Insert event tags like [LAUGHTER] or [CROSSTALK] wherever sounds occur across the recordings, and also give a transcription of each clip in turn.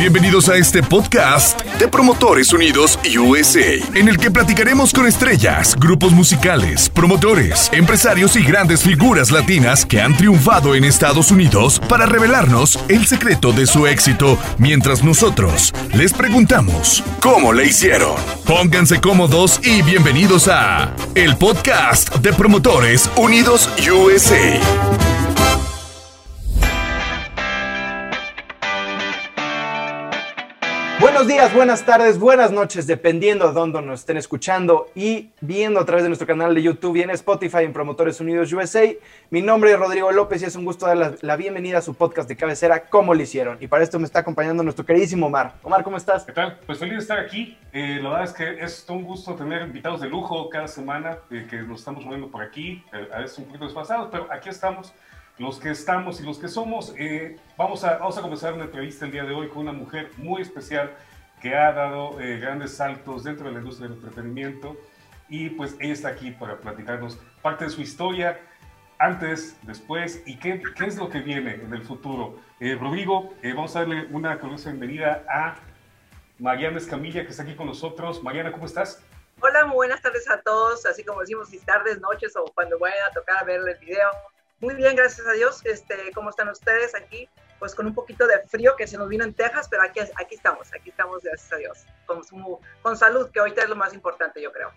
Bienvenidos a este podcast de Promotores Unidos USA, en el que platicaremos con estrellas, grupos musicales, promotores, empresarios y grandes figuras latinas que han triunfado en Estados Unidos para revelarnos el secreto de su éxito, mientras nosotros les preguntamos cómo le hicieron. Pónganse cómodos y bienvenidos a el podcast de Promotores Unidos USA. Buenos días, buenas tardes, buenas noches, dependiendo de dónde nos estén escuchando y viendo a través de nuestro canal de YouTube y en Spotify en Promotores Unidos USA. Mi nombre es Rodrigo López y es un gusto dar la, la bienvenida a su podcast de cabecera, ¿Cómo lo hicieron? Y para esto me está acompañando nuestro queridísimo Omar. Omar, ¿cómo estás? ¿Qué tal? Pues feliz de estar aquí. Eh, la verdad es que es un gusto tener invitados de lujo cada semana eh, que nos estamos moviendo por aquí, eh, a veces un poquito desfasados, pero aquí estamos los que estamos y los que somos. Eh, vamos, a, vamos a comenzar una entrevista el día de hoy con una mujer muy especial que ha dado eh, grandes saltos dentro de la industria del entretenimiento y pues ella está aquí para platicarnos parte de su historia antes, después y qué, qué es lo que viene en el futuro. Eh, Rodrigo, eh, vamos a darle una curiosa bienvenida a Mariana Escamilla que está aquí con nosotros. Mariana, ¿cómo estás? Hola, muy buenas tardes a todos, así como decimos, si tardes, noches o cuando vayan a tocar a ver el video. Muy bien, gracias a Dios. Este, ¿Cómo están ustedes aquí? Pues con un poquito de frío que se nos vino en Texas, pero aquí, aquí estamos, aquí estamos, gracias a Dios. Con, con salud, que ahorita es lo más importante, yo creo.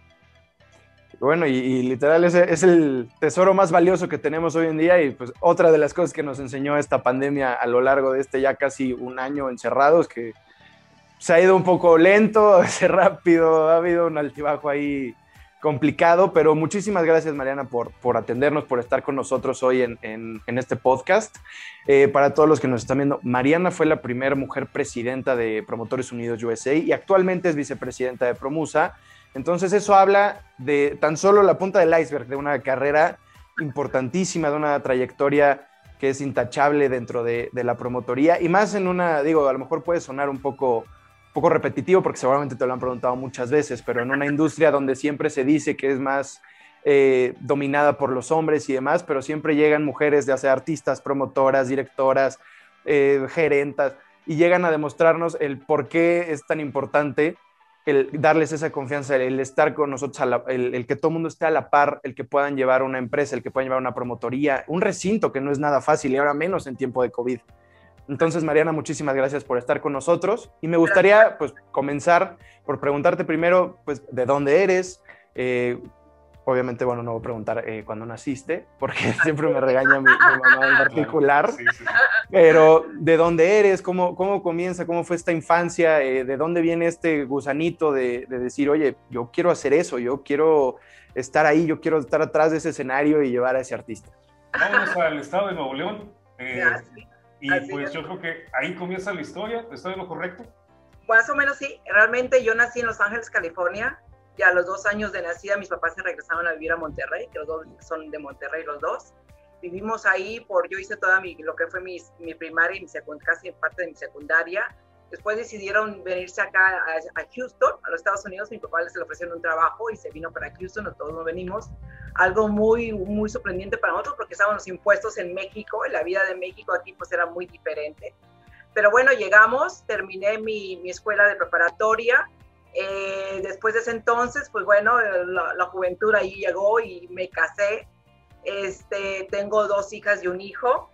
Bueno, y, y literal ese es el tesoro más valioso que tenemos hoy en día y pues otra de las cosas que nos enseñó esta pandemia a lo largo de este ya casi un año encerrados, que se ha ido un poco lento, [LAUGHS] rápido, ha habido un altibajo ahí complicado, pero muchísimas gracias Mariana por, por atendernos, por estar con nosotros hoy en, en, este podcast. Eh, para todos los que nos están viendo, Mariana fue la primera mujer presidenta de Promotores Unidos USA y actualmente es vicepresidenta de Promusa. Entonces eso habla de tan solo la punta del iceberg de una carrera importantísima, de una trayectoria que es intachable dentro de, de la promotoría y más en una, digo, a lo mejor puede sonar un poco poco repetitivo porque seguramente te lo han preguntado muchas veces, pero en una industria donde siempre se dice que es más eh, dominada por los hombres y demás, pero siempre llegan mujeres, ya sea artistas, promotoras, directoras, eh, y llegan a demostrarnos el por qué es tan importante el darles esa confianza, el estar con nosotros, el, el, que todo el mundo esté a la par, el que puedan llevar una empresa, el que puedan llevar una promotoría, un recinto que no es nada fácil y ahora menos en tiempo de COVID. Entonces, Mariana, muchísimas gracias por estar con nosotros. Y me gustaría, pues, comenzar por preguntarte primero, pues, de dónde eres. Eh, obviamente, bueno, no voy a preguntar eh, cuándo naciste, porque [LAUGHS] siempre me regaña mi, mi mamá en [LAUGHS] particular. Sí, sí. Pero, ¿de dónde eres? ¿Cómo, cómo comienza? ¿Cómo fue esta infancia? Eh, ¿De dónde viene este gusanito de, de decir, oye, yo quiero hacer eso, yo quiero estar ahí, yo quiero estar atrás de ese escenario y llevar a ese artista? Vamos al estado de Nuevo León. Eh, y Así pues es. yo creo que ahí comienza la historia, ¿estoy en lo correcto? Más o menos sí. Realmente yo nací en Los Ángeles, California, y a los dos años de nacida mis papás se regresaron a vivir a Monterrey, que los dos son de Monterrey los dos. Vivimos ahí por, yo hice toda mi, lo que fue mi, mi primaria y mi casi parte de mi secundaria. Después decidieron venirse acá a, a, Houston, a los Estados Unidos. Mi papá les ofrecieron un trabajo y se vino para Houston, todos nos venimos algo muy, muy sorprendente para nosotros porque estaban los impuestos en México, la vida de México aquí pues era muy diferente. Pero bueno, llegamos, terminé mi, mi escuela de preparatoria. Eh, después de ese entonces, pues bueno, la, la, juventud ahí llegó y me casé. Este, tengo dos hijas y un hijo.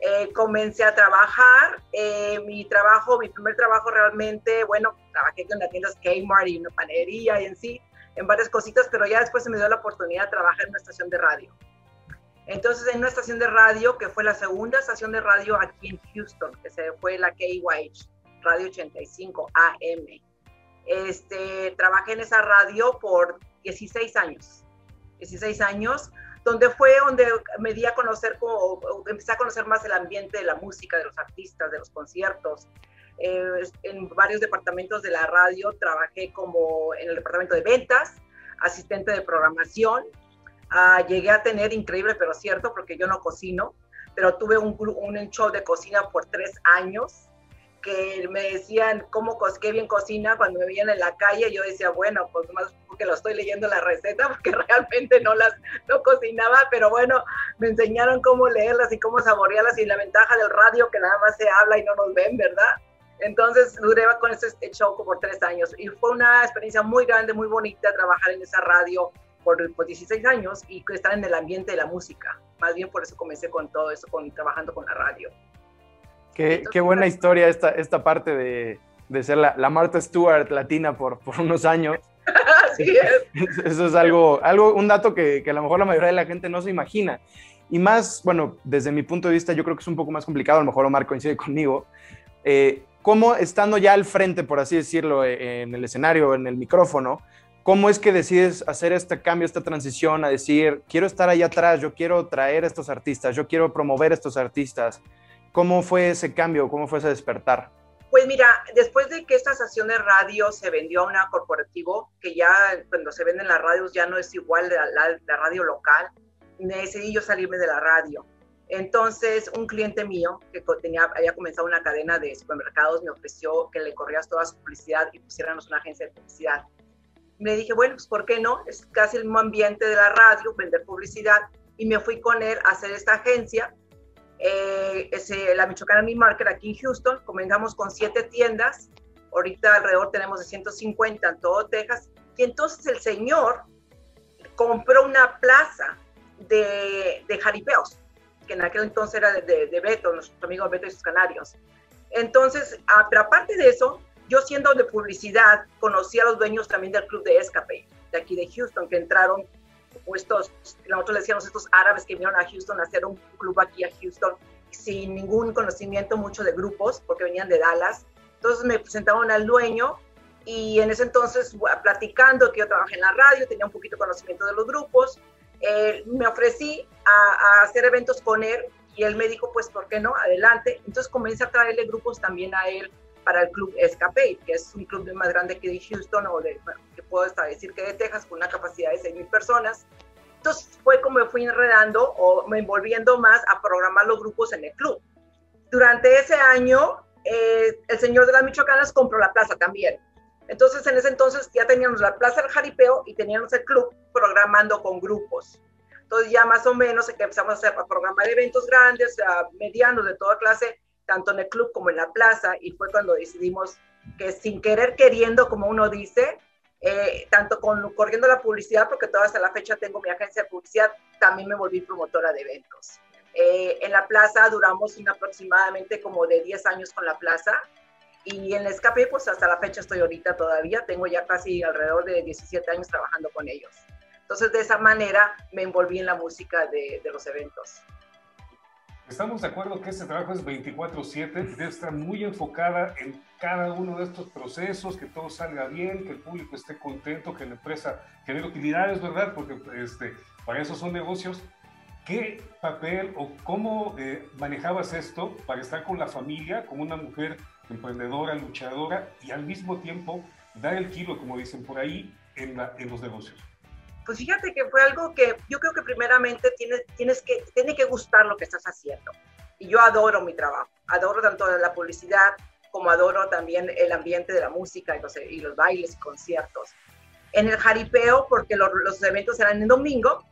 Eh, comencé a trabajar. Eh, mi trabajo, mi primer trabajo realmente, bueno, trabajé con las tiendas Kmart y una panadería y en sí en varias cositas, pero ya después se me dio la oportunidad de trabajar en una estación de radio. Entonces, en una estación de radio, que fue la segunda estación de radio aquí en Houston, que se fue la KYH, Radio 85 AM. Este, trabajé en esa radio por 16 años. 16 años, donde fue donde me di a conocer, como, empecé a conocer más el ambiente de la música, de los artistas, de los conciertos, eh, en varios departamentos de la radio, trabajé como en el departamento de ventas, asistente de programación. Uh, llegué a tener, increíble pero cierto, porque yo no cocino, pero tuve un, un show de cocina por tres años que me decían cómo qué bien cocina cuando me veían en la calle yo decía bueno pues más porque lo estoy leyendo la receta [LAUGHS] porque realmente no las no cocinaba pero bueno me enseñaron cómo leerlas y cómo saborearlas y la ventaja del radio que nada más se habla y no nos ven verdad Entonces duré con ese show por tres años y fue una experiencia muy grande, muy bonita trabajar en esa radio por, 16 años y estar en el ambiente de la música. Más bien por eso comencé con todo eso, con, trabajando con la radio. Qué, qué buena historia esta, esta parte de, de ser la, la, Martha Stewart latina por, por unos años. [LAUGHS] Así es. [LAUGHS] Eso es algo, algo un dato que, que, a lo mejor la mayoría de la gente no se imagina. Y más, bueno, desde mi punto de vista, yo creo que es un poco más complicado, a lo mejor Omar coincide conmigo. Eh, ¿Cómo estando ya al frente, por así decirlo, e, en el escenario, en el micrófono, cómo es que decides hacer este cambio, esta transición a decir, quiero estar ahí atrás, yo quiero traer a estos artistas, yo quiero promover a estos artistas? ¿Cómo fue ese cambio? ¿Cómo fue ese despertar? Pues mira, después de que esta estación de radio se vendió a una corporativo, que ya cuando se venden las radios ya no es igual la, la, la radio local, decidí yo salirme de la radio. Entonces, un cliente mío que tenía, había comenzado una cadena de supermercados me ofreció que le corrías toda su publicidad y pusiéramos una agencia de publicidad. Me dije, bueno, pues ¿por qué no? Es casi el mismo ambiente de la radio, vender publicidad. Y me fui con él a hacer esta agencia. Eh, la Michoacana Mi Market aquí en Houston. Comenzamos con siete tiendas. Ahorita alrededor tenemos de 150 en todo Texas. Y entonces el señor compró una plaza de, de jaripeos que en aquel entonces era de, de, Beto, nuestro amigo Beto y sus canarios. Entonces, ah, pero aparte de eso, yo siendo de publicidad, conocí a los dueños también del club de Escape, de aquí de Houston, que entraron estos, nosotros le decíamos estos árabes que vinieron a Houston a hacer un club aquí a Houston sin ningún conocimiento mucho de grupos, porque venían de Dallas. Entonces me presentaron al dueño y en ese entonces, platicando que yo trabajé en la radio, tenía un poquito de conocimiento de los grupos, eh, me ofrecí a, a, hacer eventos con él y él me dijo, pues, ¿por qué no? Adelante. Entonces comencé a traerle grupos también a él para el club Escape, que es un club más grande que de Houston o de, que puedo hasta decir que de Texas, con una capacidad de 6.000 personas. Entonces fue como me fui enredando o me envolviendo más a programar los grupos en el club. Durante ese año, eh, el señor de las Michoacanas compró la plaza también. Entonces, en ese entonces ya teníamos la Plaza del Jaripeo y teníamos el club programando con grupos. Entonces, ya más o menos empezamos a hacer a programar eventos grandes, medianos de toda clase, tanto en el club como en la plaza, y fue cuando decidimos que sin querer queriendo, como uno dice, eh, tanto con corriendo la publicidad, porque todavía hasta la fecha tengo mi agencia de publicidad, también me volví promotora de eventos. Eh, en la plaza duramos aproximadamente como de 10 años con la plaza, y en Escape, pues hasta la fecha estoy ahorita todavía, tengo ya casi alrededor de 17 años trabajando con ellos. Entonces, de esa manera me envolví en la música de, de los eventos. Estamos de acuerdo que este trabajo es 24/7, debe estar muy enfocada en cada uno de estos procesos, que todo salga bien, que el público esté contento, que la empresa genere utilidades, ¿verdad? Porque este, para eso son negocios. ¿Qué papel o cómo eh, manejabas esto para estar con la familia, como una mujer emprendedora, luchadora y al mismo tiempo dar el kilo, como dicen por ahí, en, los negocios? Pues fíjate que fue algo que yo creo que primeramente tienes, tienes que, tiene que gustar lo que estás haciendo. Y yo adoro mi trabajo, adoro tanto la publicidad como adoro también el ambiente de la música y los, y los bailes y conciertos. En el jaripeo, porque los, los eventos eran en domingo,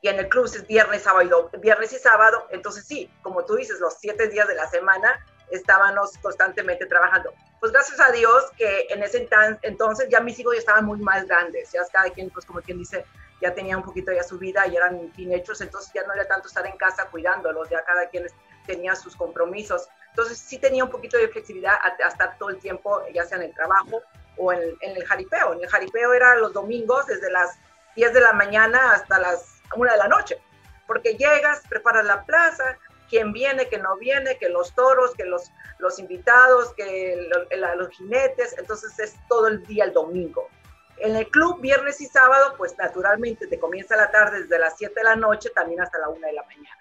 y en el club es viernes, sábado, viernes y sábado, entonces sí, como tú dices, los siete días de la semana estábamos constantemente trabajando. Pues gracias a Dios que en ese entonces ya mis hijos ya estaban muy más grandes, ya cada quien, pues como quien dice, ya tenía un poquito ya su vida y eran teenagers, entonces ya no era tanto estar en casa cuidándolos, ya cada quien tenía sus compromisos. Entonces sí tenía un poquito de flexibilidad a, estar todo el tiempo, ya sea en el trabajo o en, en, el jaripeo. En el jaripeo era los domingos desde las 10 de la mañana hasta las 1 de la noche, porque llegas, preparas la plaza, quién viene, que no viene, que los toros, que los, los invitados, que los jinetes, entonces es todo el día el domingo. En el club, viernes y sábado, pues naturalmente te comienza la tarde desde las 7 de la noche también hasta la 1 de la mañana.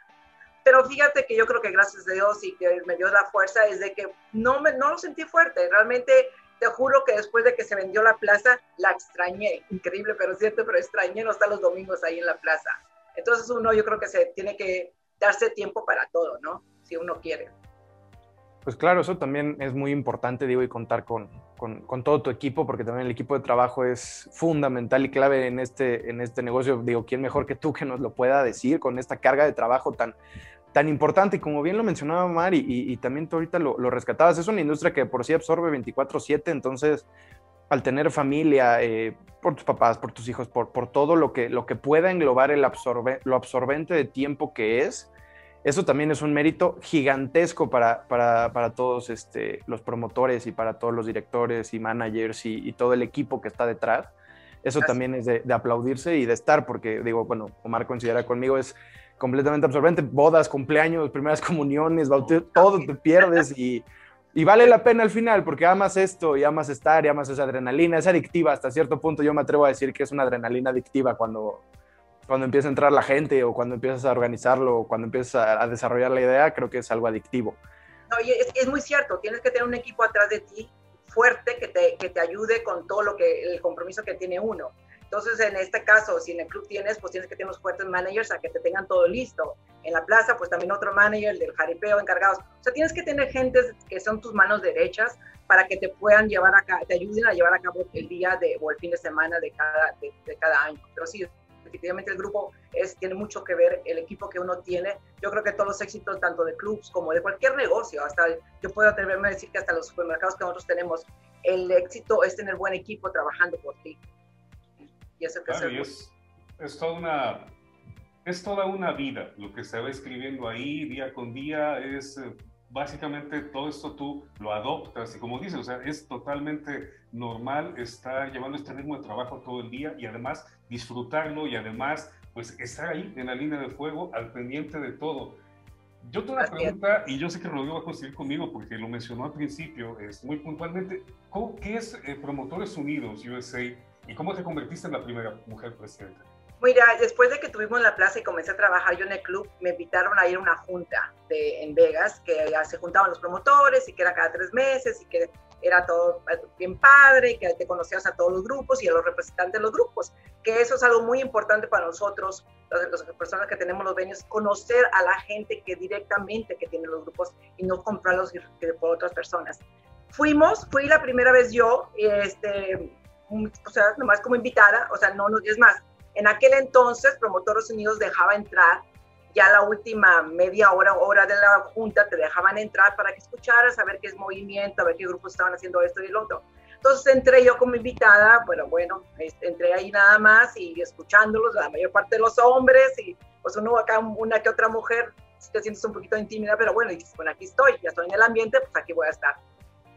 Pero fíjate que yo creo que gracias a Dios y que me dio la fuerza es de que no, me, no lo sentí fuerte. Realmente te juro que después de que se vendió la plaza, la extrañé. Increíble, pero cierto, pero extrañé no estar los domingos ahí en la plaza. Entonces uno yo creo que se tiene que darse tiempo para todo, ¿no? Si uno quiere. Pues claro, eso también es muy importante, digo, y contar con, con, todo tu equipo, porque también el equipo de trabajo es fundamental y clave en este, en este negocio. Digo, ¿quién mejor que tú que nos lo pueda decir con esta carga de trabajo tan, tan importante, y como bien lo mencionaba Mar, y, también tú ahorita lo, lo, rescatabas, es una industria que por sí absorbe 24/7, entonces al tener familia, eh, por tus papás, por tus hijos, por, por todo lo que, lo que pueda englobar el absorbe, lo absorbente de tiempo que es, eso también es un mérito gigantesco para, para, para todos este, los promotores y para todos los directores y managers y, y todo el equipo que está detrás. Eso también es de, de, aplaudirse y de estar, porque digo, bueno, Omar considera conmigo, es completamente absorbente. Bodas, cumpleaños, primeras [LAUGHS] comuniones, bautizos, todo te pierdes y, y, vale la pena al final porque amas esto y amas estar y amas esa adrenalina. Es adictiva hasta cierto punto. Yo me atrevo a decir que es una adrenalina adictiva cuando, cuando empieza a entrar la gente o cuando empiezas a organizarlo o cuando empiezas a, desarrollar la idea, creo que es algo adictivo. No, es, es, muy cierto, tienes que tener un equipo atrás de ti fuerte que te, que te ayude con todo lo que el compromiso que tiene uno. Entonces, en este caso, si en el club tienes, pues tienes que tener unos fuertes managers a que te tengan todo listo. En la plaza, pues también otro manager del jaripeo encargados. O sea, tienes que tener gente que son tus manos derechas para que te puedan llevar a te ayuden a llevar a cabo el día de, o el fin de semana de cada, de, cada año. Pero sí, definitivamente el grupo es, tiene mucho que ver, el equipo que uno tiene. Yo creo que todos los éxitos, tanto de clubs como de cualquier negocio, hasta yo puedo atreverme a decir que hasta los supermercados que nosotros tenemos, el éxito es tener buen equipo trabajando por ti es, es, toda una, es toda una vida lo que se va escribiendo ahí día con día, es eh, básicamente todo esto tú lo adoptas y como dices, o sea, es totalmente normal estar llevando este ritmo de trabajo todo el día y además disfrutarlo y además pues estar ahí en la línea de fuego al pendiente de todo. Yo tengo una pregunta, y yo sé que Rodrigo va a conseguir conmigo porque lo mencionó al principio, es muy puntualmente, ¿qué es eh, Promotores Unidos USA? ¿Y cómo te convertiste en la primera mujer presidenta? Mira, después de que tuvimos la plaza y comencé a trabajar yo en el club, me invitaron a ir a una junta de, en Vegas, que ya se juntaban los promotores y que era cada tres meses y que era todo bien padre, que te conocías a todos los grupos y a los representantes de los grupos, que eso es algo muy importante para nosotros, las personas que tenemos los venues, conocer a la gente que directamente que tiene los grupos y no comprarlos por otras personas. Fuimos, fui la primera vez yo, este, o sea, nomás como invitada, o sea, no, no, es más, en aquel entonces Promotores Unidos dejaba entrar, ya la última media hora, hora de la junta, te dejaban entrar para que escucharas, a ver qué es movimiento, a ver qué grupos estaban haciendo esto y lo otro. Entonces entré yo como invitada, bueno, bueno, entré ahí nada más y escuchándolos, la mayor parte de los hombres y pues uno acá, una que otra mujer, si te sientes un poquito intimida, pero bueno, dices, bueno, aquí estoy, ya estoy en el ambiente, pues aquí voy a estar.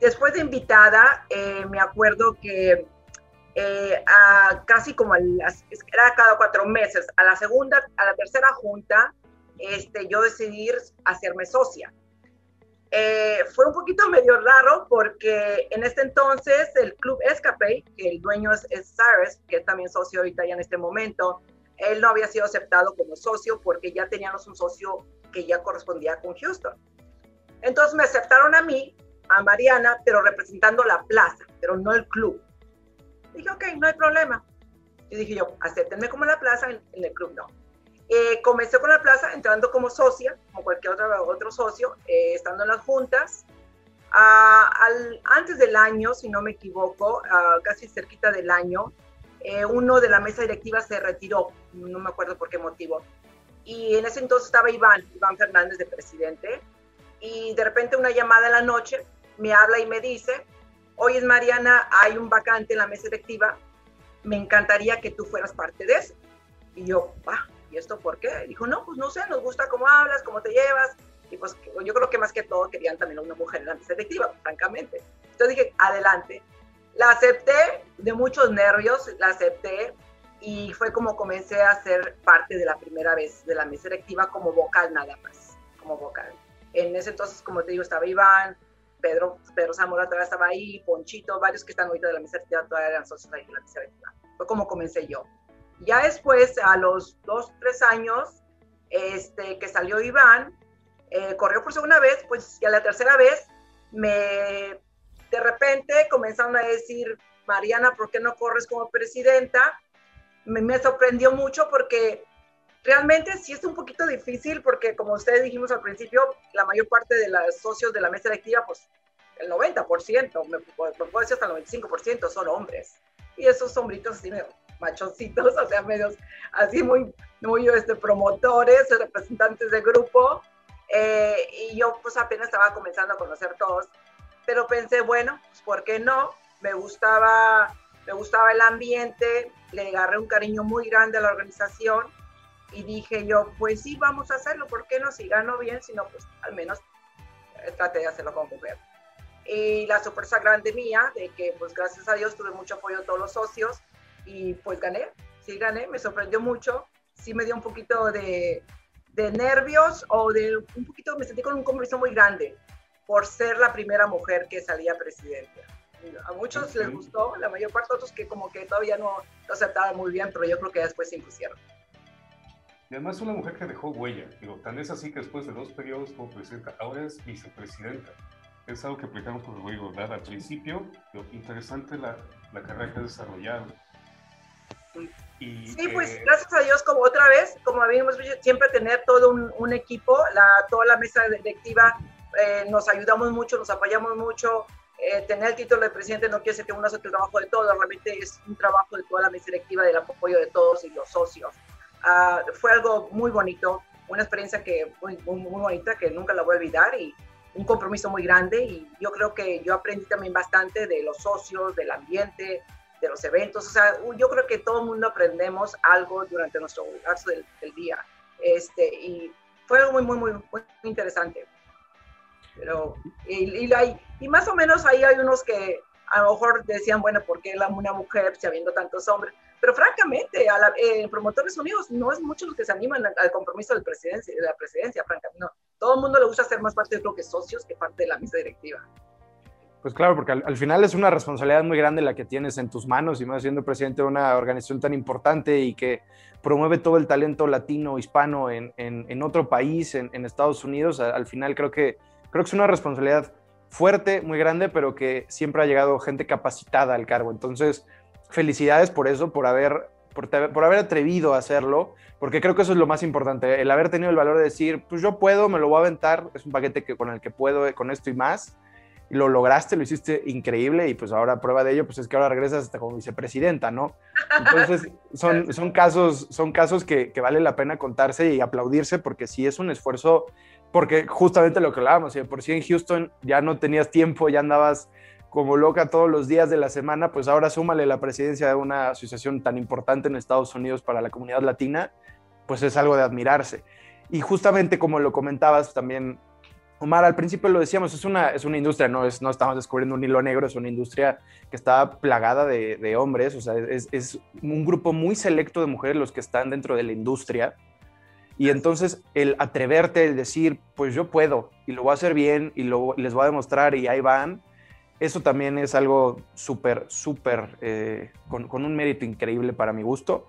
Después de invitada, eh, me acuerdo que eh, a casi como era cada cuatro meses. A la segunda, a la tercera junta, este, yo decidí hacerme socia. Eh, fue un poquito medio raro porque en este entonces el club Escape, que el dueño es, es Cyrus, que es también socio ahorita ya en este momento, él no había sido aceptado como socio porque ya teníamos un socio que ya correspondía con Houston. Entonces me aceptaron a mí, a Mariana, pero representando la plaza, pero no el club. Dije, ok, no hay problema. Y dije yo, acéptenme como la plaza, en, el club no. Eh, comencé con la plaza entrando como socia, como cualquier otro, otro socio, eh, estando en las juntas. Ah, al, antes del año, si no me equivoco, ah, casi cerquita del año, eh, uno de la mesa directiva se retiró, no me acuerdo por qué motivo. Y en ese entonces estaba Iván, Iván Fernández de presidente, y de repente una llamada en la noche me habla y me dice, Oye, Mariana, hay un vacante en la mesa directiva, me encantaría que tú fueras parte de eso. Y yo, va, ¿y esto por qué? dijo, no, pues no sé, nos gusta cómo hablas, cómo te llevas. Y pues yo creo que más que todo querían también a una mujer en la mesa directiva, francamente. Entonces dije, adelante. La acepté de muchos nervios, la acepté y fue como comencé a ser parte de la primera vez de la mesa directiva como vocal nada más, como vocal. En ese entonces, como te digo, estaba Iván, Pedro, Pedro Zamora todavía estaba ahí, Ponchito, varios que están ahorita de la mesa todavía eran socios de la mesa Fue como comencé yo. Ya después, a los dos, tres años, este, que salió Iván, eh, corrió por segunda vez, pues ya la tercera vez, me, de repente comenzaron a decir, Mariana, ¿por qué no corres como presidenta? Me, me sorprendió mucho porque realmente sí es un poquito difícil porque, como ustedes dijimos al principio, la mayor parte de los socios de la mesa directiva, pues el 90%, me, puedo decir hasta el 95% son hombres. Y esos hombritos así machoncitos, [LAUGHS] o sea, medios así muy, muy este, promotores, representantes de grupo, Eh, y yo pues apenas estaba comenzando a conocer todos, pero pensé, bueno, pues ¿por qué no? Me gustaba, me gustaba el ambiente, le agarré un cariño muy grande a la organización y dije yo, pues sí, vamos a hacerlo, ¿por qué no? Si gano bien, si no, pues al menos eh, trate de hacerlo como mujer. Y la sorpresa grande mía, de que pues gracias a Dios tuve mucho apoyo de todos los socios y pues gané, sí gané, me sorprendió mucho, sí me dio un poquito de, de nervios o de un poquito, me sentí con un compromiso muy grande por ser la primera mujer que salía presidenta. A muchos les gustó, la mayor parte de otros que como que todavía no lo aceptaban muy bien, pero yo creo que después se impusieron. Y además una mujer que dejó huella, digo, tan es así que después de dos periodos como presidenta, ahora es vicepresidenta. Es algo que aplicamos con Rodrigo, ¿verdad? Al principio, lo interesante la, la carrera que ha desarrollado. Y, sí, pues eh, gracias a Dios, como otra vez, como habíamos dicho, siempre tener todo un, un equipo, la, toda la mesa directiva, eh, nos ayudamos mucho, nos apoyamos mucho. Eh, tener el título de presidente no quiere decir que uno hace el trabajo de todos, realmente es un trabajo de toda la mesa directiva, del apoyo de todos y los socios. Ah, fue algo muy bonito, una experiencia que muy, muy, bonita que nunca la voy a olvidar y un compromiso muy grande y yo creo que yo aprendí también bastante de los socios, del ambiente, de los eventos, o sea, yo creo que todo el mundo aprendemos algo durante nuestro lapso del, día, este, y fue algo muy, muy, muy, muy interesante. Pero, y, y, y, más o menos ahí hay unos que a lo mejor decían, bueno, ¿por qué una mujer, si habiendo tantos hombres? Pero francamente, a en Promotores Unidos no es mucho los que se animan al compromiso del presidencia, de la presidencia, francamente. No. Todo el mundo le gusta ser más parte de lo que socios que parte de la mesa directiva. Pues claro, porque al, final es una responsabilidad muy grande la que tienes en tus manos y más siendo presidente de una organización tan importante y que promueve todo el talento latino, hispano en, otro país, en, Estados Unidos. Al, final creo que, creo que es una responsabilidad fuerte, muy grande, pero que siempre ha llegado gente capacitada al cargo. Entonces, felicidades por eso, por haber, por, por, haber atrevido a hacerlo, porque creo que eso es lo más importante, el haber tenido el valor de decir, pues yo puedo, me lo voy a aventar, es un paquete que, con el que puedo, con esto y más, lo lograste, lo hiciste increíble, y pues ahora prueba de ello, pues es que ahora regresas hasta como vicepresidenta, ¿no? Entonces, [LAUGHS] son, son casos, son casos que, que vale la pena contarse y aplaudirse, porque sí es un esfuerzo, porque justamente lo que hablábamos, por si en Houston ya no tenías tiempo, ya andabas como loca todos los días de la semana, pues ahora súmale la presidencia de una asociación tan importante en Estados Unidos para la comunidad latina, pues es algo de admirarse. Y justamente como lo comentabas también, Omar, al principio lo decíamos, es una, es una industria, no, es, no estamos descubriendo un hilo negro, es una industria que está plagada de, de hombres, o sea, es, es, un grupo muy selecto de mujeres los que están dentro de la industria. Y entonces el atreverte, el decir, pues yo puedo y lo voy a hacer bien y lo, les voy a demostrar y ahí van, eso también es algo súper, súper, eh, con, un mérito increíble para mi gusto.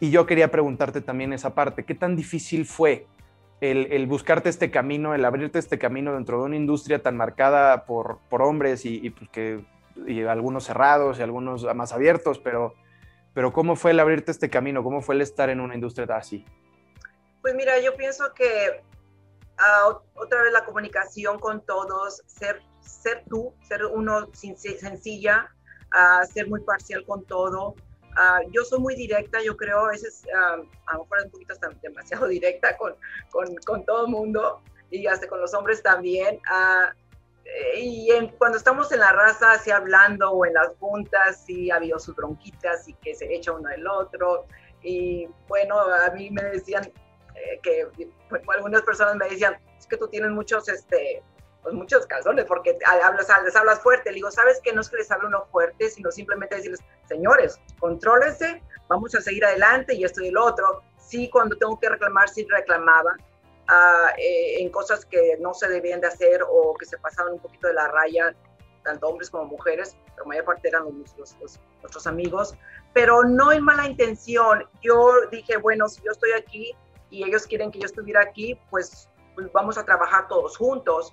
Y yo quería preguntarte también esa parte, ¿qué tan difícil fue el, buscarte este camino, el abrirte este camino dentro de una industria tan marcada por, hombres y, pues que, y algunos cerrados y algunos más abiertos, pero, pero ¿cómo fue el abrirte este camino? ¿Cómo fue el estar en una industria así? Pues mira, yo pienso que uh, otra vez la comunicación con todos, ser ser tú, ser uno sencilla, uh, ser muy parcial con todo. Uh, yo soy muy directa, yo creo, a veces uh, a lo mejor un poquito hasta demasiado directa con, con, con, todo el mundo y hasta con los hombres también. y en, cuando estamos en la raza, así hablando o en las juntas, sí ha habido sus bronquitas y que se echa uno del otro. Y bueno, a mí me decían eh, que algunas personas me decían, es que tú tienes muchos, este, pues muchos calzones, porque hablas, les hablas fuerte. Le digo, ¿sabes qué? No es que les hable uno fuerte, sino simplemente decirles, señores, contrólense, vamos a seguir adelante y esto y el otro. Sí, cuando tengo que reclamar, sí reclamaba uh, eh, en cosas que no se debían de hacer o que se pasaban un poquito de la raya, tanto hombres como mujeres, la mayor parte eran los, nuestros amigos, pero no en mala intención. Yo dije, bueno, si yo estoy aquí y ellos quieren que yo estuviera aquí, pues, pues vamos a trabajar todos juntos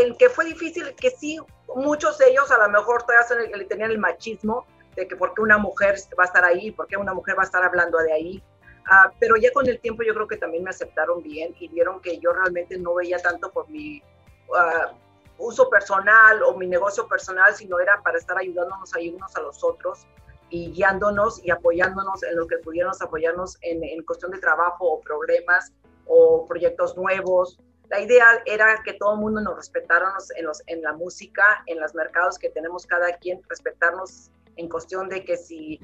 el ah, que fue difícil, que sí, muchos de ellos a lo mejor todavía le tenían el machismo de que por qué una mujer va a estar ahí, por qué una mujer va a estar hablando de ahí. Uh, pero ya con el tiempo yo creo que también me aceptaron bien y vieron que yo realmente no veía tanto por mi uh, uso personal o mi negocio personal, sino era para estar ayudándonos a unos a los otros y guiándonos y apoyándonos en lo que pudiéramos apoyarnos en, en cuestión de trabajo o problemas o proyectos nuevos. La idea era que todo el mundo nos respetáramos en, la música, en los mercados que tenemos cada quien, respetarnos en cuestión de que si,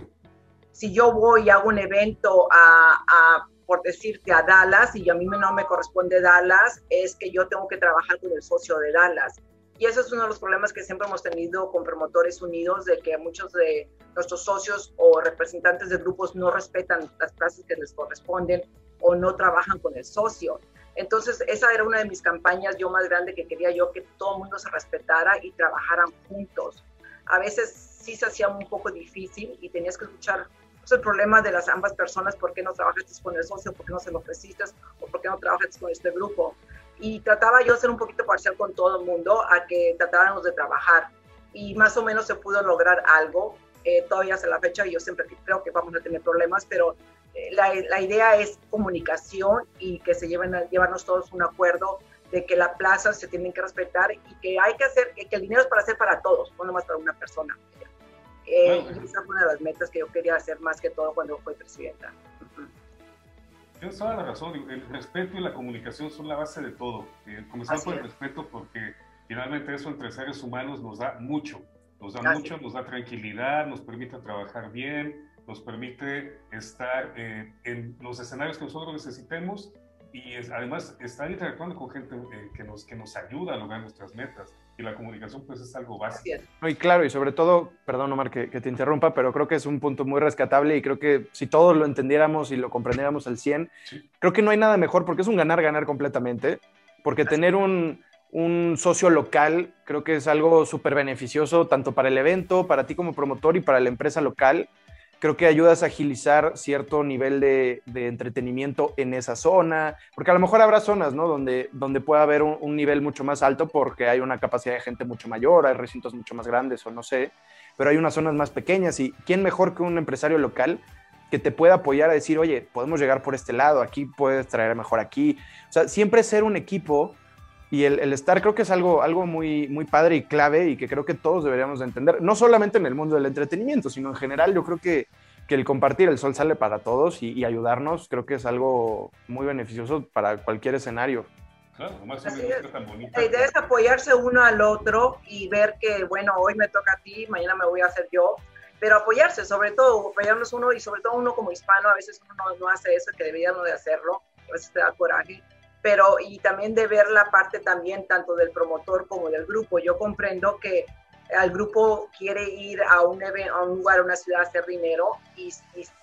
si yo voy y hago un evento a, por decirte, a Dallas y a mí no me corresponde Dallas, es que yo tengo que trabajar con el socio de Dallas. Y ese es uno de los problemas que siempre hemos tenido con Promotores Unidos, de que muchos de nuestros socios o representantes de grupos no respetan las clases que les corresponden o no trabajan con el socio. Entonces, esa era una de mis campañas yo más grande que quería yo que todo el mundo se respetara y trabajaran juntos. A veces sí se hacía un poco difícil y tenías que escuchar el problema de las ambas personas, por qué no trabajaste con el socio, por qué no se lo ofreciste o por qué no trabajaste con este grupo. Y trataba yo de ser un poquito parcial con todo el mundo a que tratáramos de trabajar. Y más o menos se pudo lograr algo. Eh, todavía hasta la fecha yo siempre creo que vamos a tener problemas, pero la, la, idea es comunicación y que se lleven a llevarnos todos un acuerdo de que la plaza se tienen que respetar y que hay que hacer, que el dinero es para hacer para todos, no nomás para una persona. Eh, esa fue una de las metas que yo quería hacer más que todo cuando fui presidenta. Tienes toda la razón, el respeto y la comunicación son la base de todo. Eh, comenzar por el respeto porque finalmente eso entre seres humanos nos da mucho, nos da mucho, nos da tranquilidad, nos permite trabajar bien, nos permite estar eh, en los escenarios que nosotros necesitemos y además estar interactuando con gente eh, que, nos, que nos ayuda a lograr nuestras metas. Y la comunicación pues es algo básico. Y claro, y sobre todo, perdón Omar que, que, te interrumpa, pero creo que es un punto muy rescatable y creo que si todos lo entendiéramos y lo comprendiéramos al 100, creo que no hay nada mejor porque es un ganar-ganar completamente, porque tener un, un socio local creo que es algo súper beneficioso tanto para el evento, para ti como promotor y para la empresa local creo que ayudas a agilizar cierto nivel de, entretenimiento en esa zona, porque a lo mejor habrá zonas, ¿no? Donde, donde pueda haber un, nivel mucho más alto porque hay una capacidad de gente mucho mayor, hay recintos mucho más grandes o no sé, pero hay unas zonas más pequeñas y ¿quién mejor que un empresario local que te pueda apoyar a decir, oye, podemos llegar por este lado, aquí puedes traer mejor aquí? O sea, siempre ser un equipo y el, el, estar creo que es algo, algo muy, muy padre y clave y que creo que todos deberíamos de entender, no solamente en el mundo del entretenimiento, sino en general yo creo que, que el compartir el sol sale para todos y, ayudarnos creo que es algo muy beneficioso para cualquier escenario. Claro, más tan La idea es apoyarse uno al otro y ver que, bueno, hoy me toca a ti, mañana me voy a hacer yo, pero apoyarse, sobre todo, apoyarnos uno y sobre todo uno como hispano, a veces uno no, no hace eso que debería no de hacerlo, a veces te da coraje pero y también de ver la parte también tanto del promotor como del grupo. Yo comprendo que el grupo quiere ir a un, a un lugar, a una ciudad a hacer dinero y,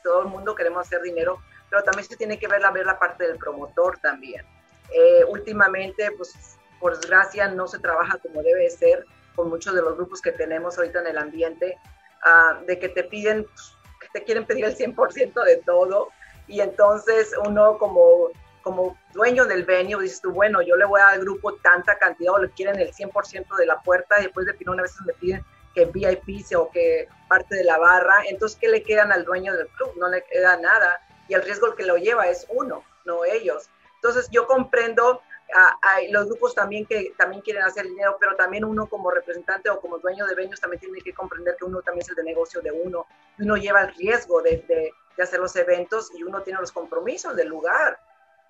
todo el mundo queremos hacer dinero, pero también se tiene que ver la, ver la parte del promotor también. Eh, últimamente, pues por desgracia, no se trabaja como debe ser con muchos de los grupos que tenemos ahorita en el ambiente, uh, de que te piden, pues, que te quieren pedir el 100% de todo y entonces uno como como dueño del venue, dices tú, bueno, yo le voy a dar al grupo tanta cantidad o le quieren el 100% de la puerta y después de final a veces me piden que VIP o que parte de la barra, entonces ¿qué le quedan al dueño del club? No le queda nada y el riesgo que lo lleva es uno, no ellos. Entonces yo comprendo a, los grupos también que también quieren hacer dinero, pero también uno como representante o como dueño de venues también tiene que comprender que uno también es el de negocio de uno, uno lleva el riesgo de, de, de hacer los eventos y uno tiene los compromisos del lugar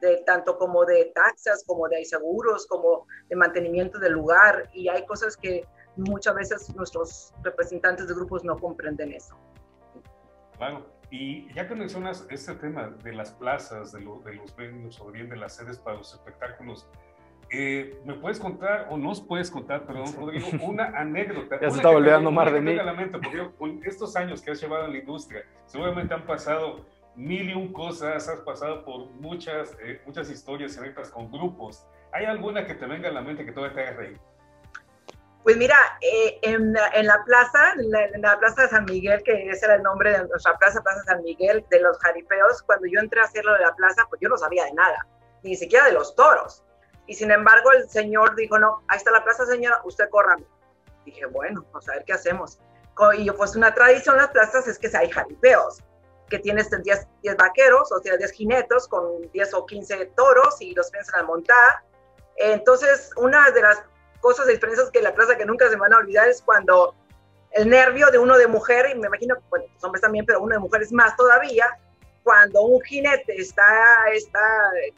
de tanto como de taxas, como de seguros, como de mantenimiento del lugar. Y hay cosas que muchas veces nuestros representantes de grupos no comprenden eso. Claro, y ya que mencionas este tema de las plazas, de, de los venues o bien de las sedes para los espectáculos, eh, ¿me puedes contar, o nos puedes contar, perdón, Rodrigo, una [LAUGHS] anécdota? ya se está volviendo mar de mí. porque con estos años que has llevado en la industria, seguramente han pasado mil y un cosas, has pasado por muchas, eh, muchas historias y con grupos. ¿Hay alguna que te venga a la mente que todavía te haga reír? Pues mira, eh, en, la plaza, en la, plaza de San Miguel, que ese era el nombre de nuestra plaza, Plaza San Miguel, de los jaripeos, cuando yo entré a hacerlo de la plaza, pues yo no sabía de nada, ni siquiera de los toros. Y sin embargo, el señor dijo, no, ahí está la plaza, señora, usted corra. Dije, bueno, vamos a ver qué hacemos. Y yo, pues una tradición en las plazas es que hay jaripeos que tienes 10, 10 vaqueros, o sea, 10 jinetos con 10 o 15 toros y los piensan a montar. Entonces, una de las cosas de experiencias que la plaza que nunca se van a olvidar es cuando el nervio de uno de mujer, y me imagino que bueno, los hombres también, pero uno de mujer es más todavía, cuando un jinete está, está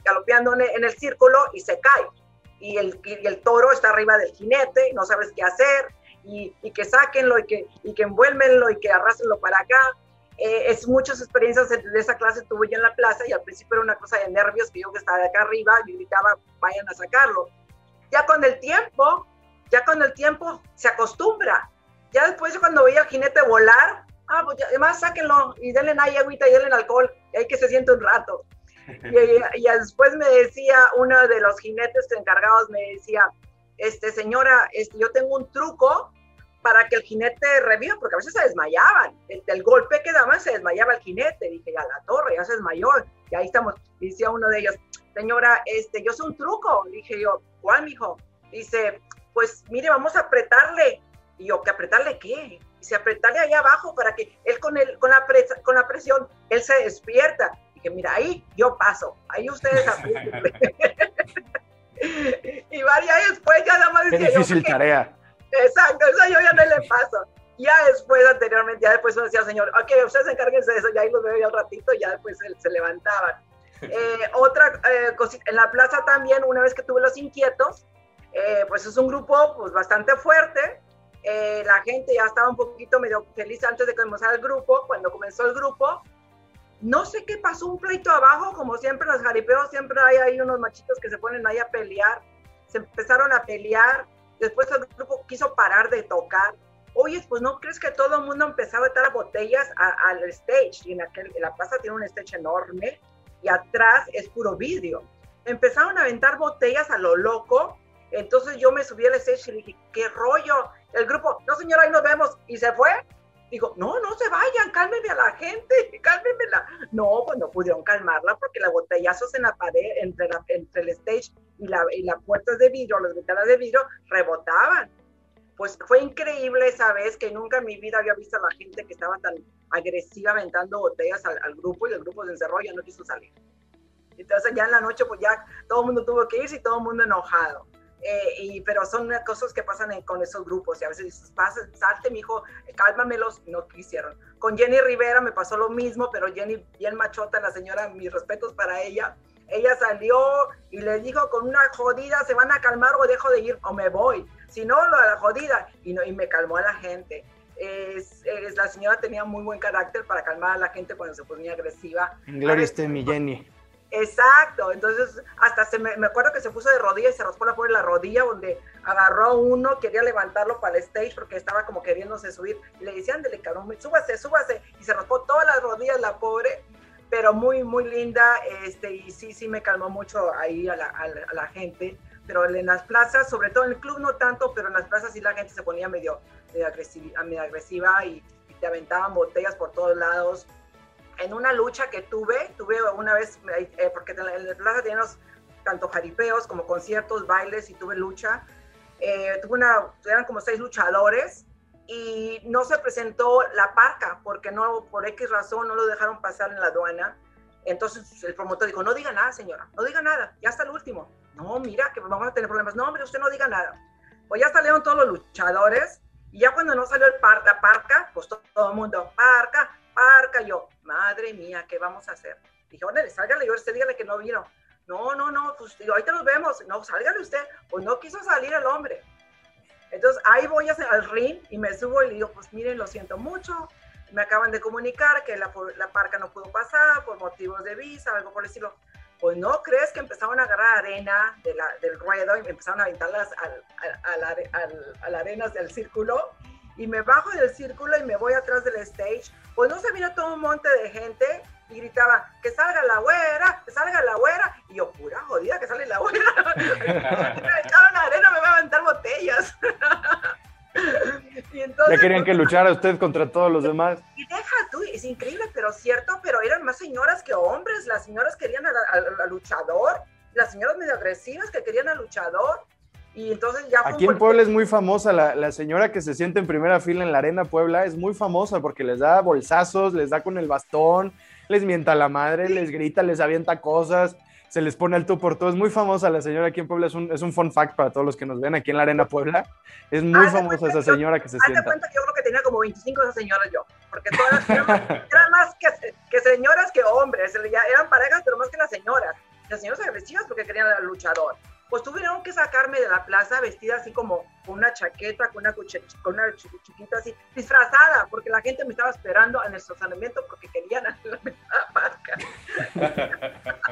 galopeando en el, círculo y se cae. Y el, y el, toro está arriba del jinete, no sabes qué hacer, y, y que sáquenlo y que, y que envuélvenlo y que arrásenlo para acá. Eh, es muchas experiencias de, esa clase tuve yo en la plaza y al principio era una cosa de nervios que yo que estaba de acá arriba y gritaba, vayan a sacarlo. Ya con el tiempo, ya con el tiempo se acostumbra. Ya después cuando veía al jinete volar, ah, pues además sáquenlo y denle ahí agüita y denle alcohol, y ahí que se siente un rato. Y, y, después me decía uno de los jinetes encargados, me decía, este, señora, este, yo tengo un truco para que el jinete reviva, porque a veces se desmayaban. El, golpe que daban se desmayaba el jinete. Dije, ya la torre, ya se desmayó. Y ahí estamos. Decía uno de ellos, señora, este, yo sé un truco. Dije yo, ¿cuál, mijo? Dice, pues mire, vamos a apretarle. Y yo, ¿que apretarle qué? Dice, apretarle ahí abajo para que él con, el, con, la, con la presión, él se despierta. Dije, mira, ahí yo paso, ahí ustedes [LAUGHS] [LAUGHS] y varias después ya nada más decía Qué difícil tarea. Exacto, eso yo ya no le paso. Ya después, anteriormente, ya después uno decía, señor, ok, ustedes encárguense de eso, ya ahí los veo ya un ratito, ya después se, levantaban. [LAUGHS] Eh, otra eh, cosita, en la plaza también, una vez que tuve los inquietos, eh, pues es un grupo pues bastante fuerte, eh, la gente ya estaba un poquito medio feliz antes de comenzar el grupo, cuando comenzó el grupo, no sé qué pasó, un pleito abajo, como siempre en los jaripeos, siempre hay ahí unos machitos que se ponen ahí a pelear, se empezaron a pelear, después el grupo quiso parar de tocar, oye, pues no crees que todo el mundo empezaba a estar botellas al stage, y en, aquel, la plaza tiene un stage enorme, y atrás es puro vidrio. Empezaron a aventar botellas a lo loco, entonces yo me subí al stage y dije, ¿qué rollo? El grupo, no señora, ahí nos vemos, y se fue, Digo, no, no se vayan, cálmenme a la gente, [LAUGHS] cálmenmela. No, pues no pudieron calmarla porque los botellazos en la pared, entre, la, entre el stage y la, y la puerta de vidrio, las ventanas de vidrio, rebotaban. Pues fue increíble esa vez que nunca en mi vida había visto a la gente que estaba tan agresiva aventando botellas al, al grupo y el grupo se encerró y ya no quiso salir. Entonces ya en la noche pues ya todo el mundo tuvo que irse y todo el mundo enojado. Eh, y, pero son cosas que pasan con esos grupos y a veces dices, salte, mi hijo, cálmamelos, no quisieron. Con Jenny Rivera me pasó lo mismo, pero Jenny, bien machota, la señora, mis respetos para ella. Ella salió y le dijo con una jodida, se van a calmar o dejo de ir o me voy. Si no, lo de la jodida. Y, no, y me calmó a la gente. Es, la señora tenía muy buen carácter para calmar a la gente cuando se ponía agresiva. Gloria esté mi Jenny. Exacto, entonces hasta se me, acuerdo que se puso de rodillas y se raspó la por la rodilla donde agarró a uno, quería levantarlo para el stage porque estaba como queriéndose subir y le decían, dele cabrón, súbase, súbase y se raspó todas las rodillas la pobre, pero muy, muy linda este, y sí, sí me calmó mucho ahí a la, a la, gente, pero en las plazas, sobre todo en el club no tanto, pero en las plazas sí la gente se ponía medio, medio, agresiva, medio agresiva y, te aventaban botellas por todos lados en una lucha que tuve, tuve una vez, eh, porque en la plaza teníamos tanto jaripeos como conciertos, bailes y tuve lucha. Eh, tuve una, eran como seis luchadores y no se presentó la parca porque no, por X razón no lo dejaron pasar en la aduana. Entonces el promotor dijo, no diga nada, señora, no diga nada, ya está el último. No, mira, que vamos a tener problemas. No, hombre, usted no diga nada. Pues ya salieron todos los luchadores y ya cuando no salió el par, la parca, pues todo, todo el mundo, parca, parca. yo, madre mía, ¿qué vamos a hacer? Dije, órale, sálgale, yo usted dígale que no vino. No, no, no, pues digo, ahorita nos vemos. No, sálgale usted. Pues no quiso salir el hombre. Entonces ahí voy al ring y me subo y le digo, pues miren, lo siento mucho. Me acaban de comunicar que la, la parca no pudo pasar por motivos de visa, algo por el estilo. Pues no crees que empezaron a agarrar arena de la, del ruedo y me empezaron a aventarlas al, al, al, arena del círculo y me bajo del círculo y me voy atrás del stage, pues no se vino todo un monte de gente y gritaba, que salga la güera, que salga la güera. Y yo, pura jodida, que sale la güera. [LAUGHS] me echaron arena, me va a aventar botellas. [LAUGHS] y entonces, ya querían que luchara usted contra todos los demás. Y deja tú, es increíble, pero cierto, pero eran más señoras que hombres. Las señoras querían al luchador, las señoras medio agresivas que querían al luchador. Y entonces ya Aquí en Puebla es muy famosa, la, la, señora que se siente en primera fila en la arena Puebla es muy famosa porque les da bolsazos, les da con el bastón, les mienta la madre, les grita, les avienta cosas, se les pone alto por todo. Es muy famosa la señora aquí en Puebla, es un, es un fun fact para todos los que nos ven aquí en la arena Puebla. Es muy famosa esa señora que se siente. cuenta que yo creo que tenía como 25 esas señoras yo. porque todas eran, más que, que, señoras que hombres, eran parejas, pero más que las señoras. Las señoras agresivas porque querían al luchador pues tuvieron que sacarme de la plaza vestida así como con una chaqueta, con una, con una chiquita así, disfrazada, porque la gente me estaba esperando en el estacionamiento porque querían a la parca. [LAUGHS]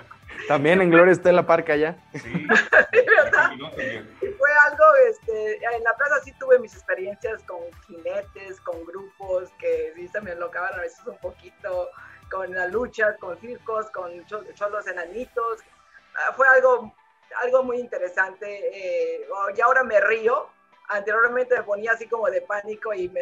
También en Gloria está la parca ya. [LAUGHS] Sí, ¿verdad? Y fue algo, este, en la plaza sí tuve mis experiencias con jinetes, con grupos que sí se me enlocaban a veces un poquito, con las luchas, con circos, con cholos enanitos. Ah, fue algo algo muy interesante. Eh, y ahora me río. Anteriormente me ponía así como de pánico y me,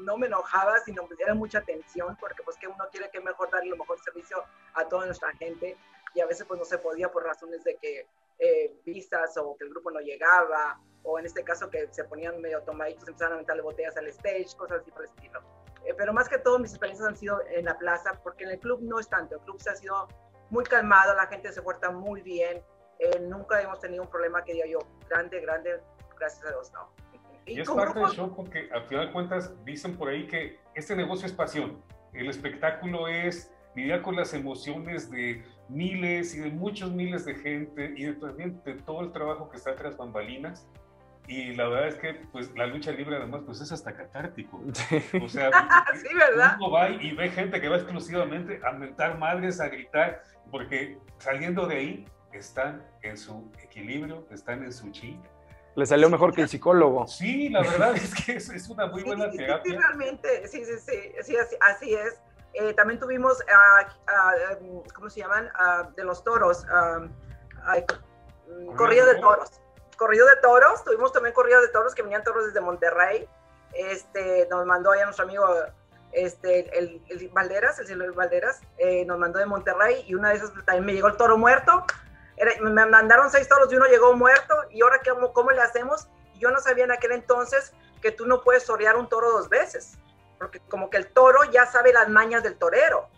no me enojaba, sino me diera mucha atención, porque pues que uno quiere que mejor darle el mejor servicio a toda nuestra gente y a veces pues no se podía por razones de que eh, vistas o que el grupo no llegaba o en este caso que se ponían medio tomaditos, empezaban a meterle botellas al stage, cosas así por el estilo. Eh, pero más que todo mis experiencias han sido en la plaza porque en el club no es tanto, el club se ha sido muy calmado, la gente se porta muy bien, eh, nunca hemos tenido un problema que diga yo, grande, grande, gracias a Dios, no. Y, es parte del show porque al final de cuentas dicen por ahí que este negocio es pasión. El espectáculo es lidiar con las emociones de miles y de muchos miles de gente y de, también de todo el trabajo que está tras bambalinas. Y la verdad es que pues la lucha libre además pues es hasta catártico. [LAUGHS] O sea, [LAUGHS] sí, ¿verdad? uno va y ve gente que va exclusivamente a mentar madres, a gritar, porque saliendo de ahí están en su equilibrio, están en su chi. Le salió mejor que el psicólogo. Sí, la verdad es que es, una muy buena terapia. Sí, realmente, sí, sí, sí, así, es. Eh, también tuvimos, uh, ¿cómo se llaman? de los toros, corrido de toros. Corrido de toros, tuvimos también corrido de toros que venían toros desde Monterrey. Este, nos mandó allá nuestro amigo este, el, el Valderas, el cielo Valderas, eh, nos mandó de Monterrey y una de esas también me llegó el toro muerto me mandaron seis toros y uno llegó muerto y ahora ¿cómo, cómo le hacemos? yo no sabía en aquel entonces que tú no puedes torear un toro dos veces, porque como que el toro ya sabe las mañas del torero.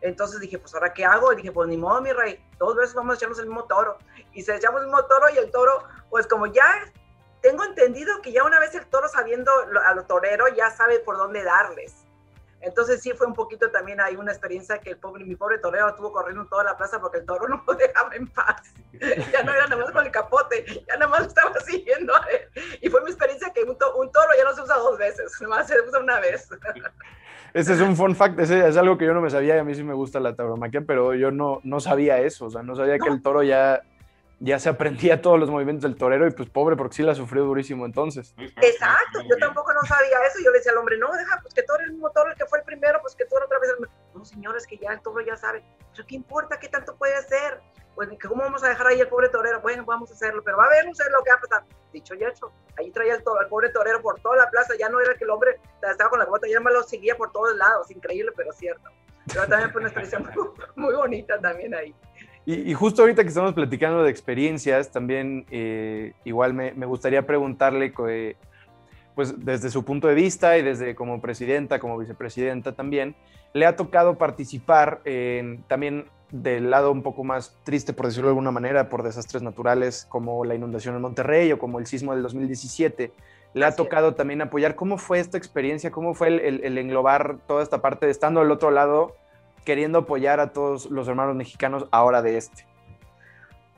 Entonces dije, pues ahora qué hago? Y dije, pues ni modo, mi rey, dos veces vamos a echarnos el mismo toro. Y se echamos el mismo toro y el toro, pues como ya tengo entendido que ya una vez el toro sabiendo a lo torero ya sabe por dónde darles. Entonces sí fue un poquito también hay una experiencia que el pobre, mi pobre torero estuvo corriendo en toda la plaza porque el toro no [LAUGHS] lo dejaba en paz. Ya no era nada más con el capote, ya nada más estaba [LAUGHS] siguiendo a él. Y fue mi experiencia que un, toro ya no se usa dos veces, [LAUGHS] nada más se usa una vez. Ese es un fun fact, ese es algo que yo no me sabía y a mí sí me gusta la tauromaquia, pero yo no, no sabía eso, o sea, no sabía que el toro ya ya se aprendía todos los movimientos del torero y pues pobre porque sí la sufrió durísimo entonces. Exacto, yo tampoco no sabía eso, yo le decía al hombre, no, deja, pues que toro el mismo toro el que fue el primero, pues que toro otra vez el... No, señores, que ya el toro ya sabe, pero ¿qué importa? ¿Qué tanto puede hacer? Pues, ¿cómo vamos a dejar ahí el pobre torero? Bueno, vamos a hacerlo, pero va a ver, no sé lo que va a pasar. Dicho y hecho, ahí traía el, el pobre torero por toda la plaza, ya no era que el hombre estaba con la bota, ya me lo seguía por todos lados, increíble, pero cierto. Pero también fue una experiencia [LAUGHS] muy, muy bonita también ahí. Y, justo ahorita que estamos platicando de experiencias, también eh, igual me, me, gustaría preguntarle, pues desde su punto de vista y desde como presidenta, como vicepresidenta también, le ha tocado participar en, también del lado un poco más triste, por decirlo de alguna manera, por desastres naturales como la inundación en Monterrey o como el sismo del 2017. Le ha tocado también apoyar. ¿Cómo fue esta experiencia? ¿Cómo fue el, el englobar toda esta parte de estando al otro lado queriendo apoyar a todos los hermanos mexicanos ahora de este?